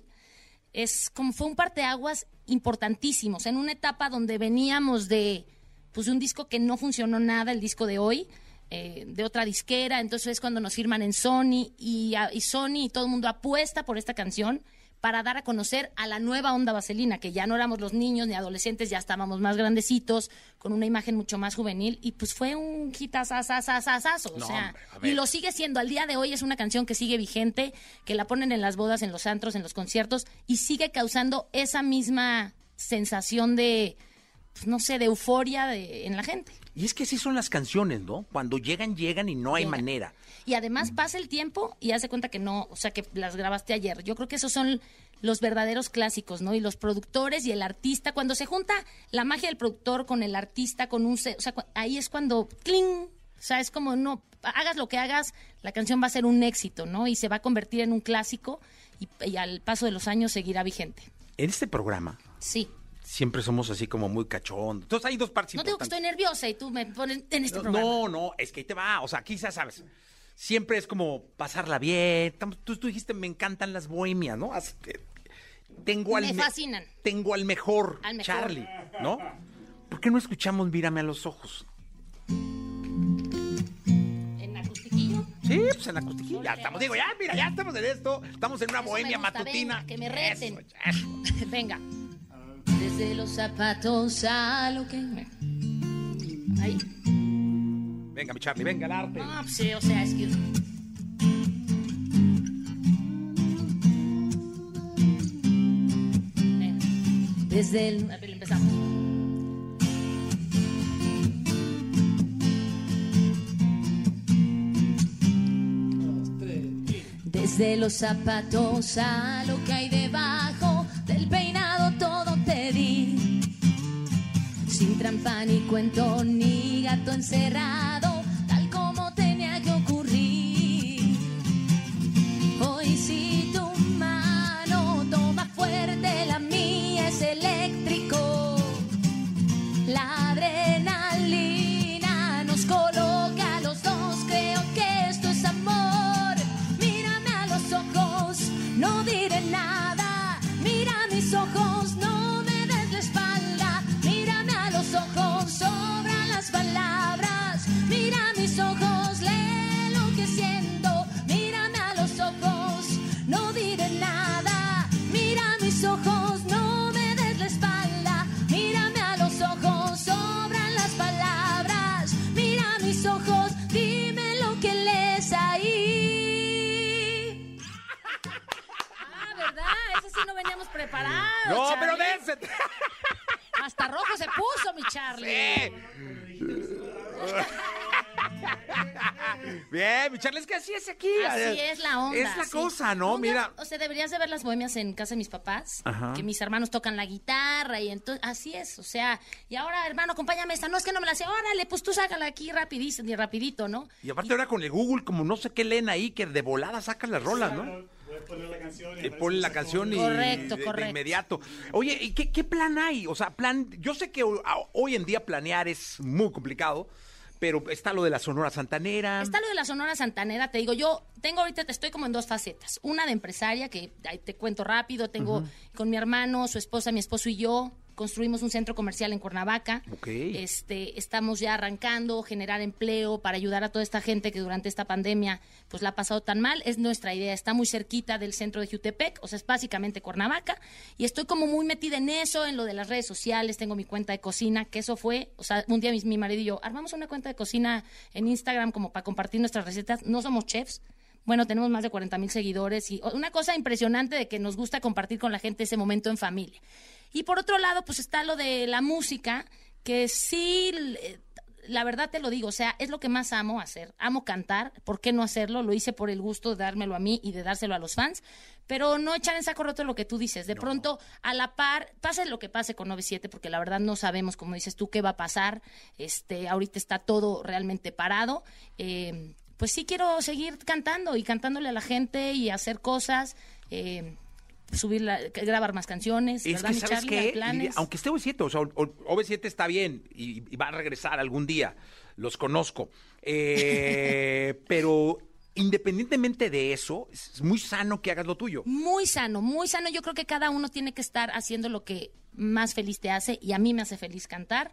Speaker 9: es como fue un parteaguas importantísimo. O sea, en una etapa donde veníamos de, pues, de un disco que no funcionó nada, el disco de hoy, eh, de otra disquera. Entonces es cuando nos firman en Sony y, a- y Sony y todo el mundo apuesta por esta canción para dar a conocer a la nueva onda vaselina, que ya no éramos los niños ni adolescentes, ya estábamos más grandecitos, con una imagen mucho más juvenil, y pues fue un hitazazazazazazo, o
Speaker 4: No,
Speaker 9: sea,
Speaker 4: hombre,
Speaker 9: y lo sigue siendo. Al día de hoy es una canción que sigue vigente, que la ponen en las bodas, en los antros, en los conciertos y sigue causando esa misma sensación de, pues, no sé, de euforia de- en la gente.
Speaker 4: Y es que así son las canciones, ¿no? Cuando llegan, llegan y no hay manera.
Speaker 9: Y además pasa el tiempo y hace cuenta que no, o sea, que las grabaste ayer. Yo creo que esos son los verdaderos clásicos, ¿no? Y los productores y el artista, cuando se junta la magia del productor con el artista, con un... O sea, ahí es cuando... ¡Cling! O sea, es como, no, hagas lo que hagas, la canción va a ser un éxito, ¿no? Y se va a convertir en un clásico y, y al paso de los años seguirá vigente.
Speaker 4: En este programa
Speaker 9: Sí.
Speaker 4: Siempre somos así como muy cachondos. Entonces hay dos partes
Speaker 9: No digo que estoy nerviosa y tú me pones en este
Speaker 4: No,
Speaker 9: programa.
Speaker 4: No, no, es que ahí te va. O sea, quizás sabes. Siempre es como pasarla bien. Tú, tú dijiste, me encantan las bohemias, ¿no? Así que tengo al
Speaker 9: Me
Speaker 4: me-
Speaker 9: fascinan.
Speaker 4: Tengo al mejor,
Speaker 9: Al mejor.
Speaker 4: Charlie, ¿no? ¿Por qué no escuchamos Mírame a los ojos?
Speaker 9: En acustiquillo.
Speaker 4: Sí, pues en acústica. Ya estamos, digo, ya, mira, ya estamos en esto. Estamos en una
Speaker 9: Eso
Speaker 4: bohemia
Speaker 9: gusta,
Speaker 4: matutina.
Speaker 9: venga, que me reten.
Speaker 4: Eso, eso.
Speaker 9: Venga. Desde los zapatos a lo que... Ahí.
Speaker 4: Venga, mi Charlie, venga el arte.
Speaker 9: No, pues sí, o sea, es que... Venga. Desde el... A ver, empezamos. Desde los zapatos a lo que hay debajo del peinado Ni cuento ni gato encerrado, ojos, lee lo que siento, mírame a los ojos, no diré nada, mira mis ojos, no me des la espalda, mírame a los ojos, sobran las palabras, mira mis ojos, dime lo que lees ahí. Ah, ¿verdad?
Speaker 10: Eso sí no
Speaker 9: veníamos preparados.
Speaker 10: No, pero dense.
Speaker 9: Hasta rojo se puso, mi Charlie. Sí.
Speaker 10: Bien, mi Charlie, es que así es aquí.
Speaker 9: Así es la onda.
Speaker 10: Es la
Speaker 9: sí.
Speaker 10: cosa, ¿no? Mira.
Speaker 9: O sea, deberías de ver las bohemias en casa de mis papás.
Speaker 10: Ajá.
Speaker 9: Que mis hermanos tocan la guitarra y entonces, así es. O sea, y ahora, hermano, acompáñame esta. No es que no me la sé. Órale, pues tú sácala aquí rapidísimo, ni rapidito, ¿no?
Speaker 10: Y aparte ahora con el Google, como no sé qué leen ahí, que de volada sacan las rolas, ¿no? Le ponen la canción y
Speaker 9: Correcto,
Speaker 10: de- de, inmediato. Oye, ¿y qué, qué plan hay? O sea, plan, yo sé que hoy en día planear es muy complicado, pero está lo de la Sonora Santanera.
Speaker 9: Está lo de la Sonora Santanera, te digo, yo tengo ahorita, estoy como en dos facetas. Una de empresaria, que ahí te cuento rápido, tengo con mi hermano, su esposa, mi esposo y yo, construimos un centro comercial en Cuernavaca. Este, estamos ya arrancando, generar empleo para ayudar a toda esta gente que durante esta pandemia pues la ha pasado tan mal. Es nuestra idea, está muy cerquita del centro de Jutepec, o sea, es básicamente Cuernavaca. Y estoy como muy metida en eso, en lo de las redes sociales, tengo mi cuenta de cocina, que eso fue, o sea, un día mi, mi marido y yo armamos una cuenta de cocina en Instagram como para compartir nuestras recetas. No somos chefs. Bueno, tenemos más de 40 mil seguidores y una cosa impresionante de que nos gusta compartir con la gente ese momento en familia. Y por otro lado, pues está lo de la música, que sí, eh, la verdad te lo digo, o sea, es lo que más amo hacer. Amo cantar, ¿por qué no hacerlo? Lo hice por el gusto de dármelo a mí y de dárselo a los fans, pero no echar en saco roto lo que tú dices. De pronto, a la par, pase lo que pase con 97, porque la verdad no sabemos, como dices tú, qué va a pasar. Este, ahorita está todo realmente parado. Eh, pues sí quiero seguir cantando y cantándole a la gente y hacer cosas. Eh, subir la- grabar más canciones,
Speaker 10: Es
Speaker 9: ¿verdad,
Speaker 10: que, ¿sabes
Speaker 9: Charlie?
Speaker 10: Qué? Aunque esté OV7, o sea, o- o- OV7 está bien y, y va a regresar algún día, los conozco. Eh, pero independientemente de eso, es muy sano que hagas lo tuyo.
Speaker 9: Muy sano, muy sano. Yo creo que cada uno tiene que estar haciendo lo que más feliz te hace y a mí me hace feliz cantar.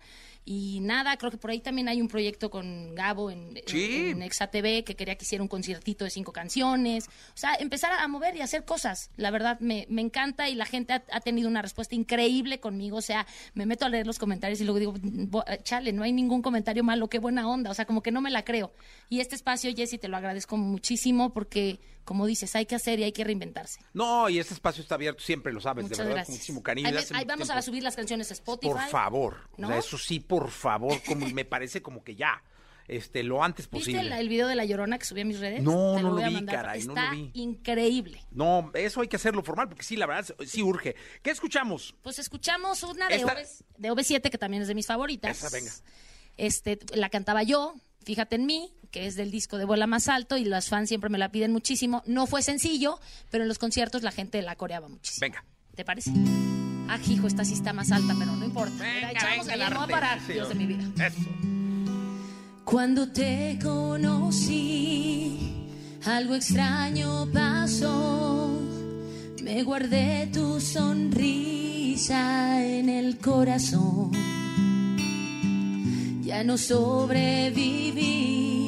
Speaker 9: Y nada, creo que por ahí también hay un proyecto con Gabo en,
Speaker 10: Sí.
Speaker 9: en Exa TV que quería que hiciera un conciertito de cinco canciones. O sea, empezar a mover y hacer cosas. La verdad me, me encanta y la gente ha, ha tenido una respuesta increíble conmigo. O sea, me meto a leer los comentarios y luego digo, "Bo- chale, no hay ningún comentario malo, qué buena onda. O sea, como que no me la creo. Y este espacio, Jessy, te lo agradezco muchísimo porque, como dices, hay que hacer y hay que reinventarse.
Speaker 10: No, y este espacio está abierto, siempre lo sabes,
Speaker 9: Muchas
Speaker 10: de verdad,
Speaker 9: gracias.
Speaker 10: con muchísimo cariño.
Speaker 9: Ahí, ahí vamos
Speaker 10: tiempo.
Speaker 9: a subir las canciones a Spotify.
Speaker 10: Por favor, o sea, eso sí, por favor, como me parece como que ya, este, lo antes
Speaker 9: ¿Viste
Speaker 10: posible.
Speaker 9: el, el video de La Llorona que subí a mis redes?
Speaker 10: No,
Speaker 9: Te
Speaker 10: no lo vi, caray, no lo vi.
Speaker 9: increíble.
Speaker 10: No, eso hay que hacerlo formal, porque sí, la verdad, sí urge. ¿Qué escuchamos?
Speaker 9: Pues escuchamos una de,
Speaker 10: Esta-
Speaker 9: OV, de OV7, que también es de mis favoritas.
Speaker 10: Esa, venga.
Speaker 9: Este, la cantaba yo, Fíjate en mí, que es del disco de Vuela Más Alto, y los fans siempre me la piden muchísimo. No fue sencillo, pero en los conciertos la gente la coreaba muchísimo.
Speaker 10: Venga.
Speaker 9: ¿Te parece? Ah, hijo, esta sí está más alta, pero no importa.
Speaker 10: Venga,
Speaker 9: echamos
Speaker 10: venga, la
Speaker 9: no va a parar,
Speaker 10: Sí,
Speaker 9: Dios de mi vida.
Speaker 10: Eso.
Speaker 9: Cuando te conocí, algo extraño pasó. Me guardé tu sonrisa en el corazón. Ya no sobreviví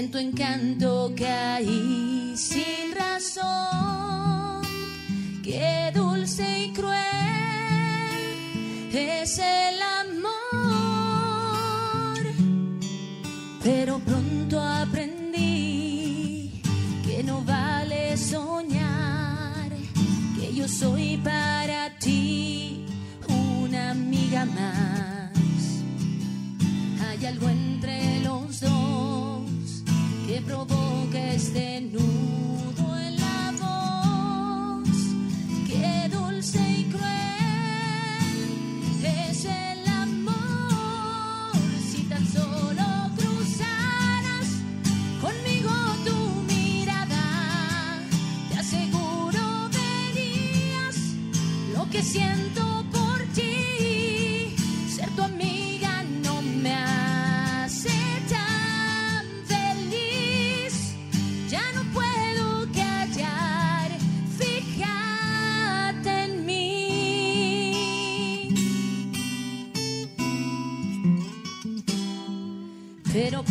Speaker 9: en tu encanto caí sin razón. Qué dulce y cruel es el amor pero pronto aprendí que no vale soñar, que yo soy para ti una amiga más. Hay algo entre los dos que provoca este nudo en la voz. Qué dulce y cruel es el amor. Si tan solo cruzaras conmigo tu mirada, te aseguro verías lo que siento Pero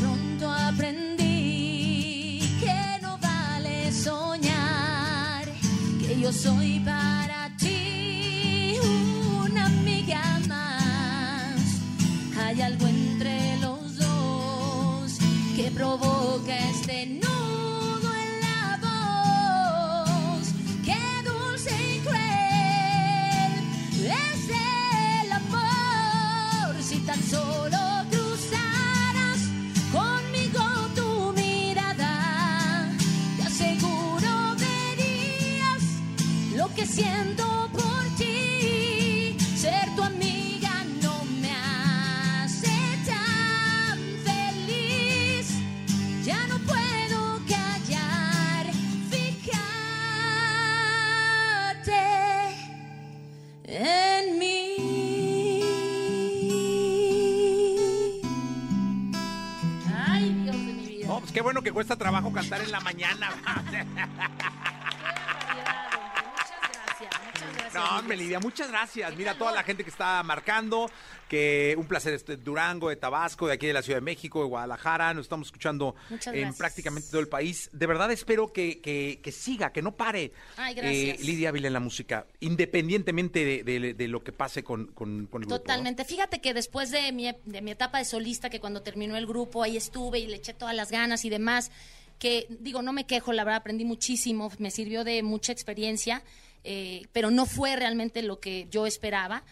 Speaker 9: en la
Speaker 4: mañana.
Speaker 9: Muchas gracias, muchas gracias.
Speaker 4: No, hombre, Lidia, muchas gracias. Mira, toda la gente que está marcando, que un placer este Durango, de Tabasco, de aquí de la Ciudad de México, de Guadalajara, nos estamos escuchando en prácticamente todo el país. De verdad espero que, que- que siga, que no pare
Speaker 9: Ay,
Speaker 4: eh, Lidia Ávila en la música, independientemente de, de- de lo que pase con, con, con el grupo. ¿no?
Speaker 9: Totalmente. Fíjate que después de mi, de mi etapa de solista, que cuando terminó el grupo, ahí estuve y le eché todas las ganas y demás, que digo, no me quejo, la verdad, aprendí muchísimo, me sirvió de mucha experiencia, eh, pero no fue realmente lo que yo esperaba.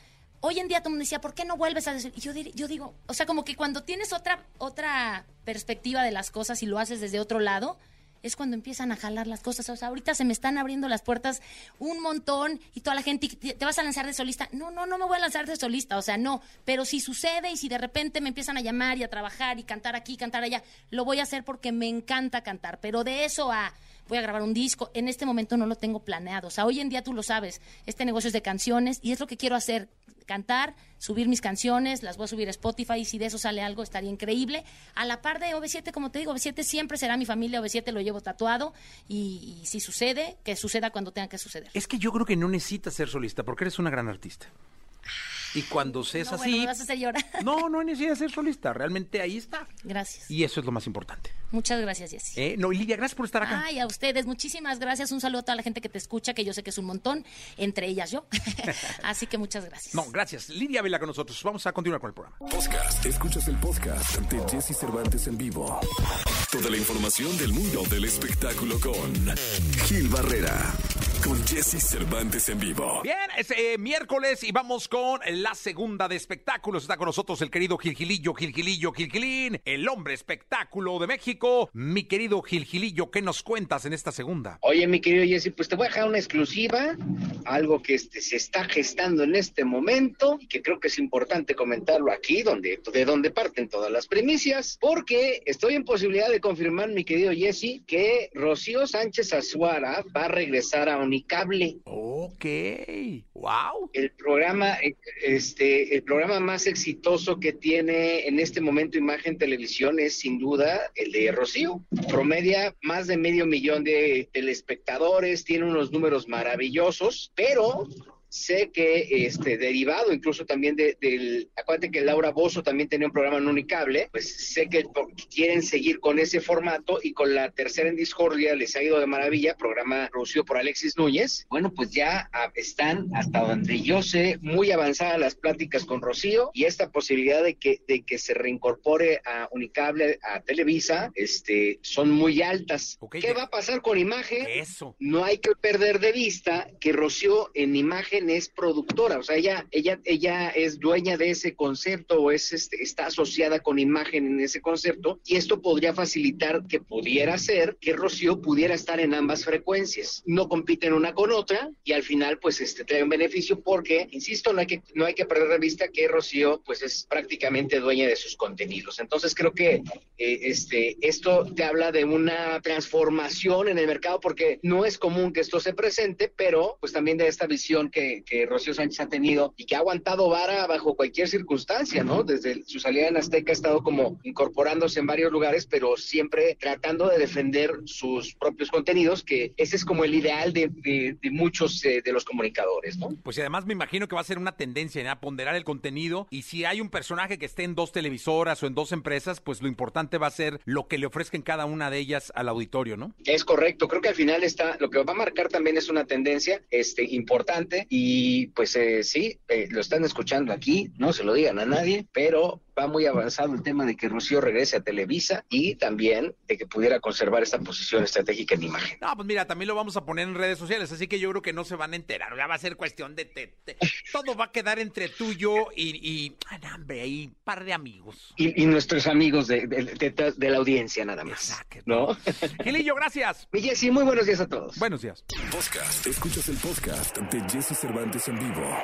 Speaker 9: Hoy en día todo el mundo decía, ¿por qué no vuelves a decir? Yo, dir- yo digo, o sea, como que cuando tienes otra, otra perspectiva de las cosas y lo haces desde otro lado, es cuando empiezan a jalar las cosas. O sea, ahorita se me están abriendo las puertas un montón y toda la gente, ¿te vas a lanzar de solista? No, no, no me voy a lanzar de solista, o sea, no. Pero si sucede y si de repente me empiezan a llamar y a trabajar y cantar aquí, cantar allá, lo voy a hacer porque me encanta cantar. Pero de eso a voy a grabar un disco, en este momento no lo tengo planeado. O sea, hoy en día tú lo sabes, este negocio es de canciones y es lo que quiero hacer, cantar, subir mis canciones, las voy a subir a Spotify y si de eso sale algo estaría increíble. A la par de OV7, como te digo, OV7 siempre será mi familia, OV7 lo llevo tatuado y, y si sucede, que suceda cuando tenga que suceder.
Speaker 4: Es que yo creo que no necesitas ser solista porque eres una gran artista. Y cuando seas
Speaker 9: No,
Speaker 4: así,
Speaker 9: bueno, me vas a hacer llorar.
Speaker 4: no, no necesitas ser solista, realmente ahí está.
Speaker 9: Gracias.
Speaker 4: Y eso es lo más importante.
Speaker 9: Muchas gracias, Jessy.
Speaker 4: ¿eh? No, y Lidia, gracias por estar acá.
Speaker 9: Ay, a ustedes, muchísimas gracias. Un saludo a toda la gente que te escucha, que yo sé que es un montón, entre ellas yo. Así que muchas gracias.
Speaker 4: No, gracias. Lidia Vela con nosotros. Vamos a continuar con el programa.
Speaker 3: Podcast. Escuchas el podcast de Jesse Cervantes en vivo. Toda la información del mundo del espectáculo con Gil Barrera. Con Jesse Cervantes en vivo.
Speaker 4: Bien, es eh, miércoles y vamos con la segunda de espectáculos. Está con nosotros el querido Gilgilillo, Gilgilillo, Gilgilín, el hombre espectáculo de México. Mi querido Gilgilillo, ¿qué nos cuentas en esta segunda?
Speaker 11: Oye, mi querido Jesse, pues te voy a dejar una exclusiva, algo que este, se está gestando en este momento y que creo que es importante comentarlo aquí, donde, de donde parten todas las primicias, porque estoy en posibilidad de confirmar, mi querido Jesse, que Rocío Sánchez Azuara va a regresar a Unicable.
Speaker 4: Ok, wow.
Speaker 11: El programa, eh, este, el programa más exitoso que tiene en este momento Imagen Televisión es sin duda el de Rocío. Promedia más de medio millón de telespectadores, tiene unos números maravillosos, pero sé que este derivado incluso también de- del acuérdate que Laura Bozo también tenía un programa en Unicable pues sé que quieren seguir con ese formato y con la tercera en discordia les ha ido de maravilla programa producido por Alexis Núñez. Bueno pues ya ah, están hasta donde yo sé muy avanzadas las pláticas con Rocío y esta posibilidad de que de que se reincorpore a Unicable a Televisa este son muy altas. Qué
Speaker 4: ya-
Speaker 11: va a pasar con imagen
Speaker 4: Eso.
Speaker 11: no hay que perder de vista que Rocío en imagen es productora, o sea, ella, ella, ella es dueña de ese concepto o es, este, está asociada con imagen en ese concepto y esto podría facilitar que pudiera ser que Rocío pudiera estar en ambas frecuencias. No compiten una con otra y al final pues este trae un beneficio porque, insisto, no hay que, no hay que perder de vista que Rocío pues es prácticamente dueña de sus contenidos. Entonces creo que eh, este, esto te habla de una transformación en el mercado porque no es común que esto se presente, pero pues también de esta visión que, que Rocío Sánchez ha tenido y que ha aguantado vara bajo cualquier circunstancia, ¿no? Desde su salida en Azteca ha estado como incorporándose en varios lugares, pero siempre tratando de defender sus propios contenidos, que ese es como el ideal de, de- de muchos eh, de los comunicadores, ¿no?
Speaker 4: Pues y además me imagino que va a ser una tendencia ¿no? a ponderar el contenido y si hay un personaje que esté en dos televisoras o en dos empresas, pues lo importante va a ser lo que le ofrezcan cada una de ellas al auditorio, ¿no?
Speaker 11: Es correcto, creo que al final está, lo que va a marcar también es una tendencia este, importante y pues eh, sí, eh, lo están escuchando aquí, no se lo digan a nadie, pero va muy avanzado el tema de que Rocío regrese a Televisa y también de que pudiera conservar esta posición estratégica en imagen.
Speaker 4: No, pues mira, también lo vamos a poner en redes sociales, así que yo creo que no se van a enterar, ya va a ser cuestión de... te- te- todo va a quedar entre tú y yo y... y ah, hombre, ahí par de amigos.
Speaker 11: Y, y nuestros amigos de, de- de- de la audiencia nada más,
Speaker 4: Exacto.
Speaker 11: ¿no?
Speaker 4: Gilillo, gracias.
Speaker 11: Mi Jessy, muy buenos días a todos.
Speaker 4: Buenos días.
Speaker 3: Podcast. Escuchas el podcast de Jesse Cervantes en vivo.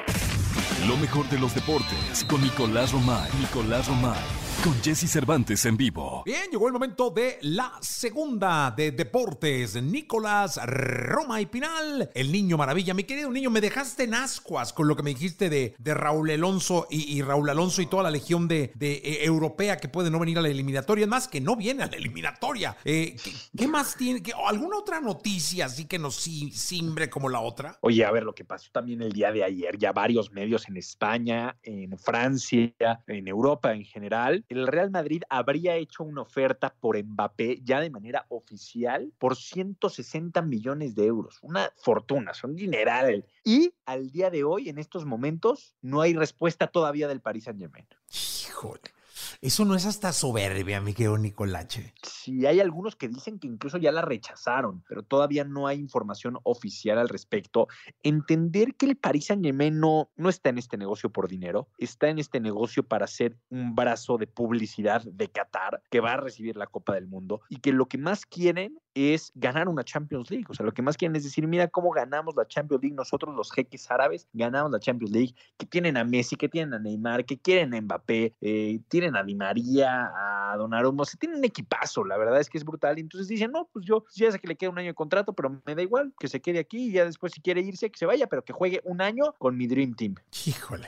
Speaker 3: Lo mejor de los deportes con Nicolás Romay. Nicolás Romay. Con Jesse Cervantes en vivo.
Speaker 4: Bien, llegó el momento de la segunda de deportes. Nicolás Roma y Pinal, el niño maravilla. Mi querido niño, me dejaste en ascuas con lo que me dijiste de, de Raúl Alonso y, Raúl Alonso y toda la legión de, eh, europea que puede no venir a la eliminatoria. Es más, que no viene a la eliminatoria. Eh, ¿qué, más tiene? ¿Alguna otra noticia así que nos simbre como la otra?
Speaker 6: Oye, a ver, lo que pasó también el día de ayer, ya varios medios en España, en Francia, en Europa en general, el Real Madrid habría hecho una oferta por Mbappé ya de manera oficial por 160 millones de euros. Una fortuna, son dineral. Y al día de hoy, en estos momentos, no hay respuesta todavía del Paris Saint Germain.
Speaker 4: Híjole. Eso no es hasta soberbia, mi querido Nicolache.
Speaker 6: Sí, hay algunos que dicen que incluso ya la rechazaron, pero todavía no hay información oficial al respecto. Entender que el Paris Saint-Germain no, está en este negocio por dinero, está en este negocio para ser un brazo de publicidad de Qatar que va a recibir la Copa del Mundo y que lo que más quieren es ganar una Champions League. O sea, lo que más quieren es decir, mira cómo ganamos la Champions League nosotros los jeques árabes, ganamos la Champions League, que tienen a Messi, que tienen a Neymar, que quieren a Mbappé, eh, tienen a Di María, a Donnarumma, se tienen un equipazo, la verdad es que es brutal. Y entonces dicen, no, pues yo ya sé que le queda un año de contrato, pero me da igual, que se quede aquí y ya después si quiere irse, que se vaya, pero que juegue un año con mi Dream Team.
Speaker 4: Híjole.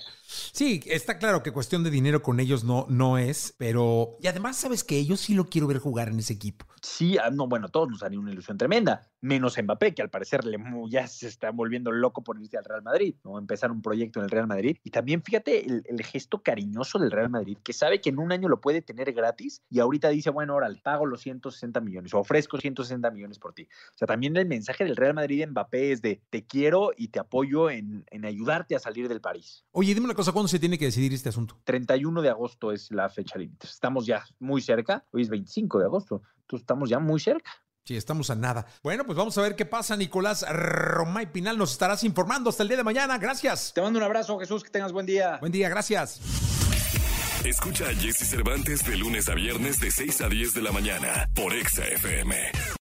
Speaker 4: Sí, está claro que cuestión de dinero con ellos no, no es, pero... Y además, ¿sabes que Yo sí lo quiero ver jugar en ese equipo.
Speaker 6: Sí, ah, no, bueno, todos nos haría una ilusión tremenda, menos Mbappé, que al parecer le, ya se está volviendo loco por irse al Real Madrid, ¿no? Empezar un proyecto en el Real Madrid. Y también fíjate el, el, gesto cariñoso del Real Madrid, que sabe que en un año lo puede tener gratis y ahorita dice, bueno, órale, pago los 160 millones o ofrezco 160 millones por ti. O sea, también el mensaje del Real Madrid de Mbappé es de te quiero y te apoyo en, en ayudarte a salir del París.
Speaker 4: Oye, dime una cosa, ¿cuándo se tiene que decidir este asunto?
Speaker 6: 31 de agosto es la fecha límite. Estamos ya muy cerca. Hoy es 25 de agosto. Entonces estamos ya muy cerca.
Speaker 4: Sí, estamos a nada. Bueno, pues vamos a ver qué pasa, Nicolás Romay Pinal. Nos estarás informando hasta el día de mañana. Gracias.
Speaker 6: Te mando un abrazo, Jesús. Que tengas buen día.
Speaker 4: Buen día, gracias.
Speaker 3: Escucha a Jesse Cervantes de lunes a viernes de 6 a 10 de la mañana por Exa FM.